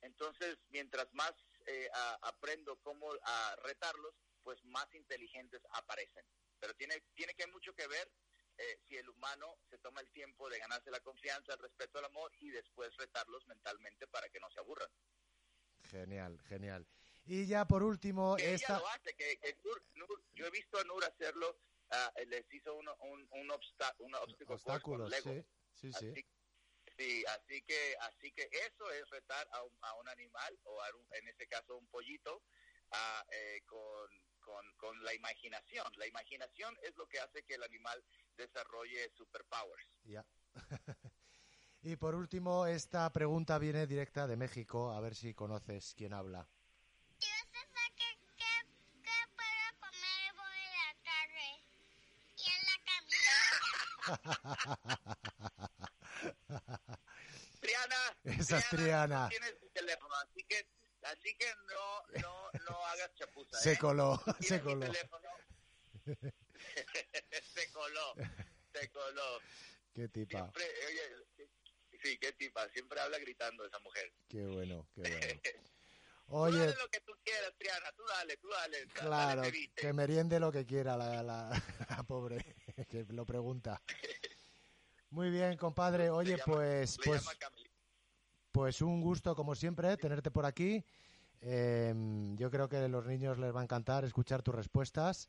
Entonces, mientras más eh, a- aprendo cómo a retarlos, pues más inteligentes aparecen. Pero tiene, tiene que mucho que ver eh, si el humano se toma el tiempo de ganarse la confianza, el respeto, el amor y después retarlos mentalmente para que no se aburran. Genial, genial. Y ya por último, Que esta... ella lo hace, que, que Nur- Nur- yo he visto a Nur hacerlo, ah, les hizo uno- un, un, obsta- un Obstáculos, Lego. sí, sí, sí. Así, sí, así que, así que eso es retar a un, a un animal, o a un- en este caso un pollito, ah, eh, con, con, con la imaginación. La imaginación es lo que hace que el animal desarrolle superpowers. Ya. [LAUGHS] y por último, esta pregunta viene directa de México, a ver si conoces quién habla. ¿Qué puedo comer hoy en la tarde? Y en la Triana, Esa es Triana. tú tienes tu teléfono, así que, así que no, no, no hagas chapuza. Se ¿eh? coló, se coló. [LAUGHS] se coló, se coló. Qué tipa, Siempre, oye, sí, qué tipa, siempre habla gritando esa mujer. qué bueno, qué bueno. [LAUGHS] Tú Oye, dale lo que tú quieras, Triana, tú dale, tú dale. dale, claro, viste. que meriende lo que quiera la, la- [LAUGHS] la pobre [LAUGHS] que lo pregunta. Muy bien, compadre. Oye, llama- pues, pues, pues un gusto como siempre tenerte por aquí. Eh, yo creo que a los niños les va a encantar escuchar tus respuestas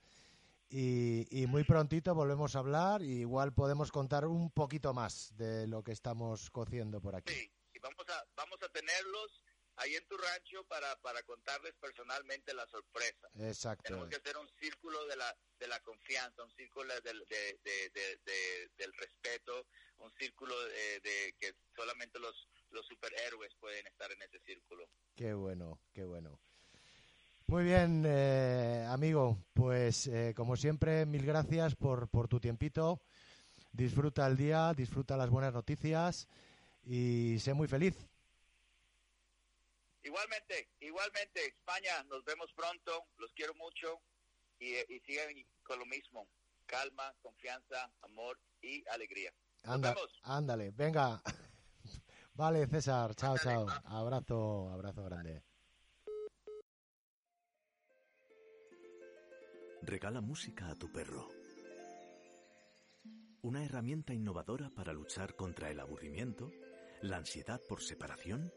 y, y muy prontito volvemos a hablar y igual podemos contar un poquito más de lo que estamos cociendo por aquí. Sí, y vamos a, vamos a tenerlos ahí en tu rancho para, para contarles personalmente la sorpresa. Exacto. Tenemos que hacer un círculo de la, de la confianza, un círculo del, de, de- de- de- del respeto, un círculo de, de que solamente los, los superhéroes pueden estar en ese círculo. Qué bueno, qué bueno. Muy bien, eh, amigo. Pues eh, como siempre, mil gracias por, por tu tiempito. Disfruta el día, disfruta las buenas noticias y sé muy feliz. Igualmente, igualmente, España, nos vemos pronto, los quiero mucho y, y sigan con lo mismo, calma, confianza, amor y alegría. Anda, ándale, venga. [LAUGHS] Vale, César, chao, chao. Abrazo, abrazo grande. Regala música a tu perro. Una herramienta innovadora para luchar contra el aburrimiento, la ansiedad por separación,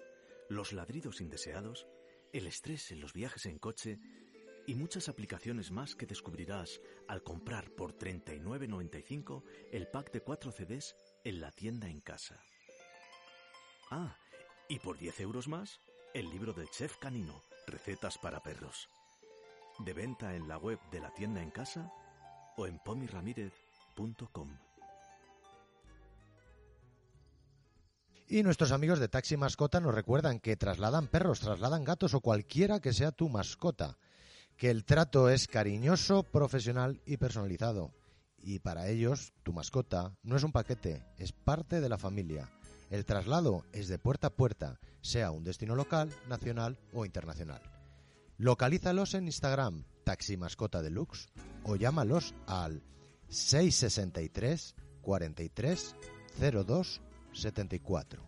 los ladridos indeseados, el estrés en los viajes en coche y muchas aplicaciones más que descubrirás al comprar por 39.95 el pack de 4 CDs en la tienda en casa. Ah, y por 10 euros más, el libro del chef canino, Recetas para perros. De venta en la web de la tienda en casa o en pomiramírez.com. Y nuestros amigos de Taxi Mascota nos recuerdan que trasladan perros, trasladan gatos o cualquiera que sea tu mascota. Que el trato es cariñoso, profesional y personalizado. Y para ellos, tu mascota no es un paquete, es parte de la familia. El traslado es de puerta a puerta, sea un destino local, nacional o internacional. Localízalos en Instagram, Taxi Mascota Deluxe, o llámalos al 663 43 02 74.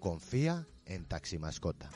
Confía en Taxi Mascota.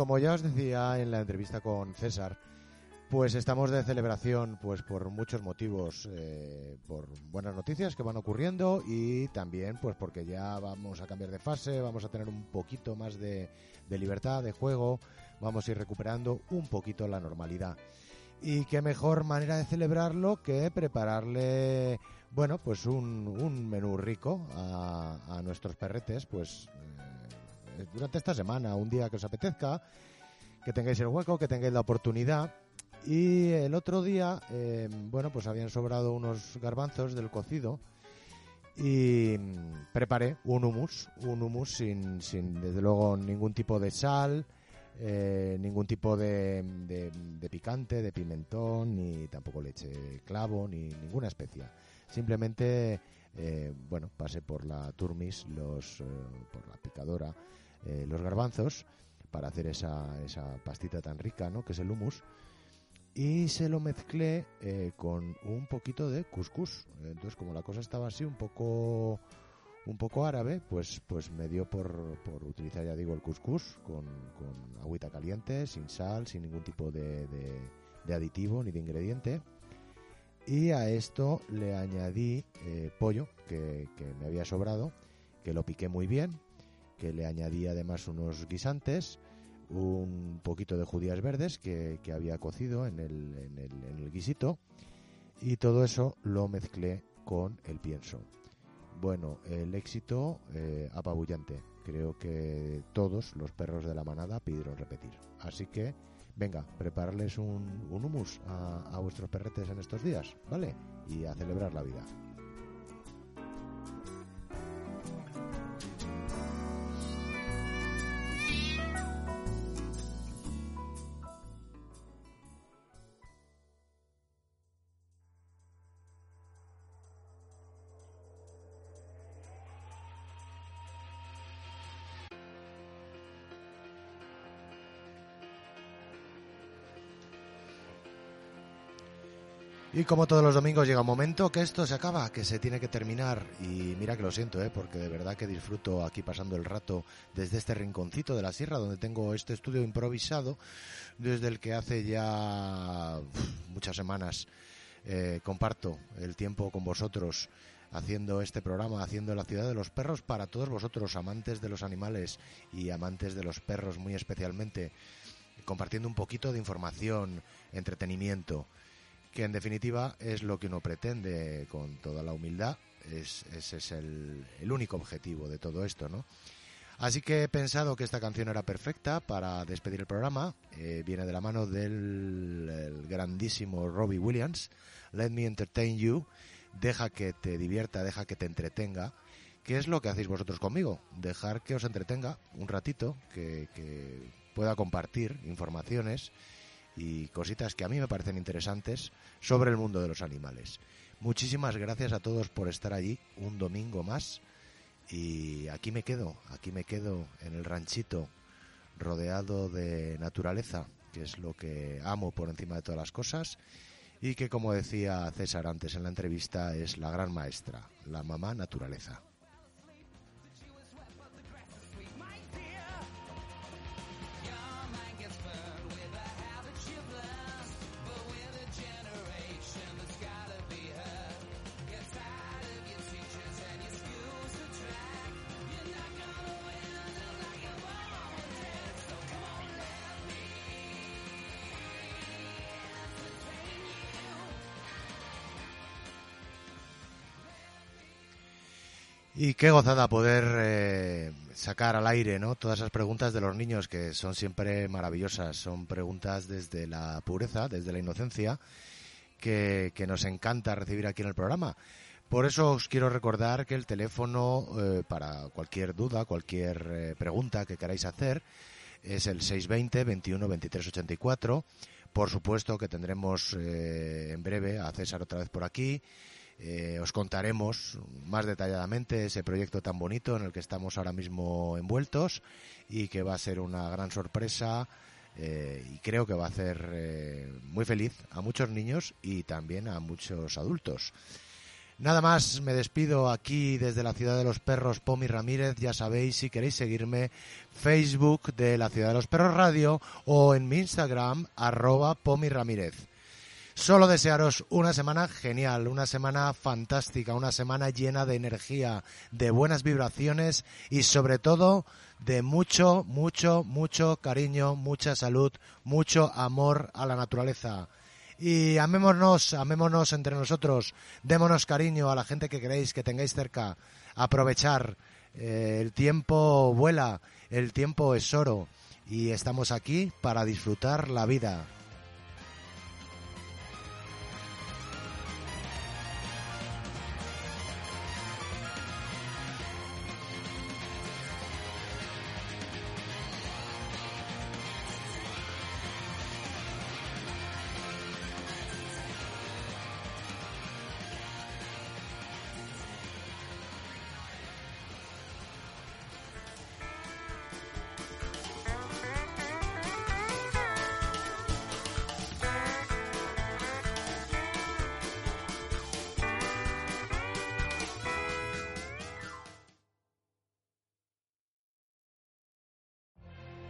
Como ya os decía en la entrevista con César, pues estamos de celebración pues por muchos motivos, eh, por buenas noticias que van ocurriendo y también pues porque ya vamos a cambiar de fase, vamos a tener un poquito más de, libertad, de juego, vamos a ir recuperando un poquito la normalidad. Y qué mejor manera de celebrarlo que prepararle, bueno, pues un, menú rico a, a nuestros perretes, pues eh, durante esta semana, un día que os apetezca, que tengáis el hueco, que tengáis la oportunidad. Y el otro día, eh, bueno, pues habían sobrado unos garbanzos del cocido y mm, preparé un hummus, un hummus sin, sin desde luego ningún tipo de sal, eh, ningún tipo de, de- de picante, de pimentón, ni tampoco leche clavo, ni ninguna especia. Simplemente, eh, bueno, pasé por la turmis, los, eh, por la picadora, eh, los garbanzos para hacer esa, esa pastita tan rica, ¿no? Que es el hummus. Y se lo mezclé eh, con un poquito de couscous. Entonces, como la cosa estaba así un poco un poco árabe, pues pues me dio por, por utilizar, ya digo, el couscous con, con agüita caliente, sin sal, sin ningún tipo de, de- de aditivo ni de ingrediente. Y a esto le añadí eh, pollo que, que me había sobrado, que lo piqué muy bien, que le añadí además unos guisantes, un poquito de judías verdes que, que había cocido en el, en, el, en el guisito y todo eso lo mezclé con el pienso. Bueno, el éxito eh, apabullante. Creo que todos los perros de la manada pidieron repetir. Así que, venga, prepararles un, un hummus a, a vuestros perretes en estos días, ¿vale? Y a celebrar la vida. Y como todos los domingos llega un momento que esto se acaba, que se tiene que terminar. Y mira que lo siento, ¿eh? porque de verdad que disfruto aquí pasando el rato desde este rinconcito de la sierra donde tengo este estudio improvisado, desde el que hace ya muchas semanas eh, comparto el tiempo con vosotros haciendo este programa, haciendo la ciudad de los perros para todos vosotros, amantes de los animales y amantes de los perros muy especialmente, compartiendo un poquito de información, entretenimiento que en definitiva es lo que uno pretende con toda la humildad. Es, ese es el, el único objetivo de todo esto, ¿no? Así que he pensado que esta canción era perfecta para despedir el programa. Eh, viene de la mano del el grandísimo Robbie Williams. Let me entertain you. Deja que te divierta, deja que te entretenga. ¿Qué es lo que hacéis vosotros conmigo? Dejar que os entretenga un ratito, que, que pueda compartir informaciones y cositas que a mí me parecen interesantes sobre el mundo de los animales. Muchísimas gracias a todos por estar allí un domingo más y aquí me quedo, aquí me quedo en el ranchito rodeado de naturaleza, que es lo que amo por encima de todas las cosas y que como decía César antes en la entrevista es la gran maestra, la mamá naturaleza. Y qué gozada poder eh, sacar al aire, ¿no? Todas esas preguntas de los niños que son siempre maravillosas. Son preguntas desde la pureza, desde la inocencia, que, que nos encanta recibir aquí en el programa. Por eso os quiero recordar que el teléfono eh, para cualquier duda, cualquier eh, pregunta que queráis hacer es el 620 21 23 84. Por supuesto que tendremos eh, en breve a César otra vez por aquí. Eh, os contaremos más detalladamente ese proyecto tan bonito en el que estamos ahora mismo envueltos y que va a ser una gran sorpresa eh, y creo que va a hacer eh, muy feliz a muchos niños y también a muchos adultos. Nada más, me despido aquí desde la Ciudad de los Perros, Pomi Ramírez. Ya sabéis, si queréis seguirme, Facebook de la Ciudad de los Perros Radio o en mi Instagram, arroba Pomi Ramírez. Solo desearos una semana genial, una semana fantástica, una semana llena de energía, de buenas vibraciones y sobre todo de mucho, mucho, mucho cariño, mucha salud, mucho amor a la naturaleza. Y amémonos, amémonos entre nosotros, démonos cariño a la gente que queréis, que tengáis cerca, aprovechar. Eh, el tiempo vuela, el tiempo es oro y estamos aquí para disfrutar la vida.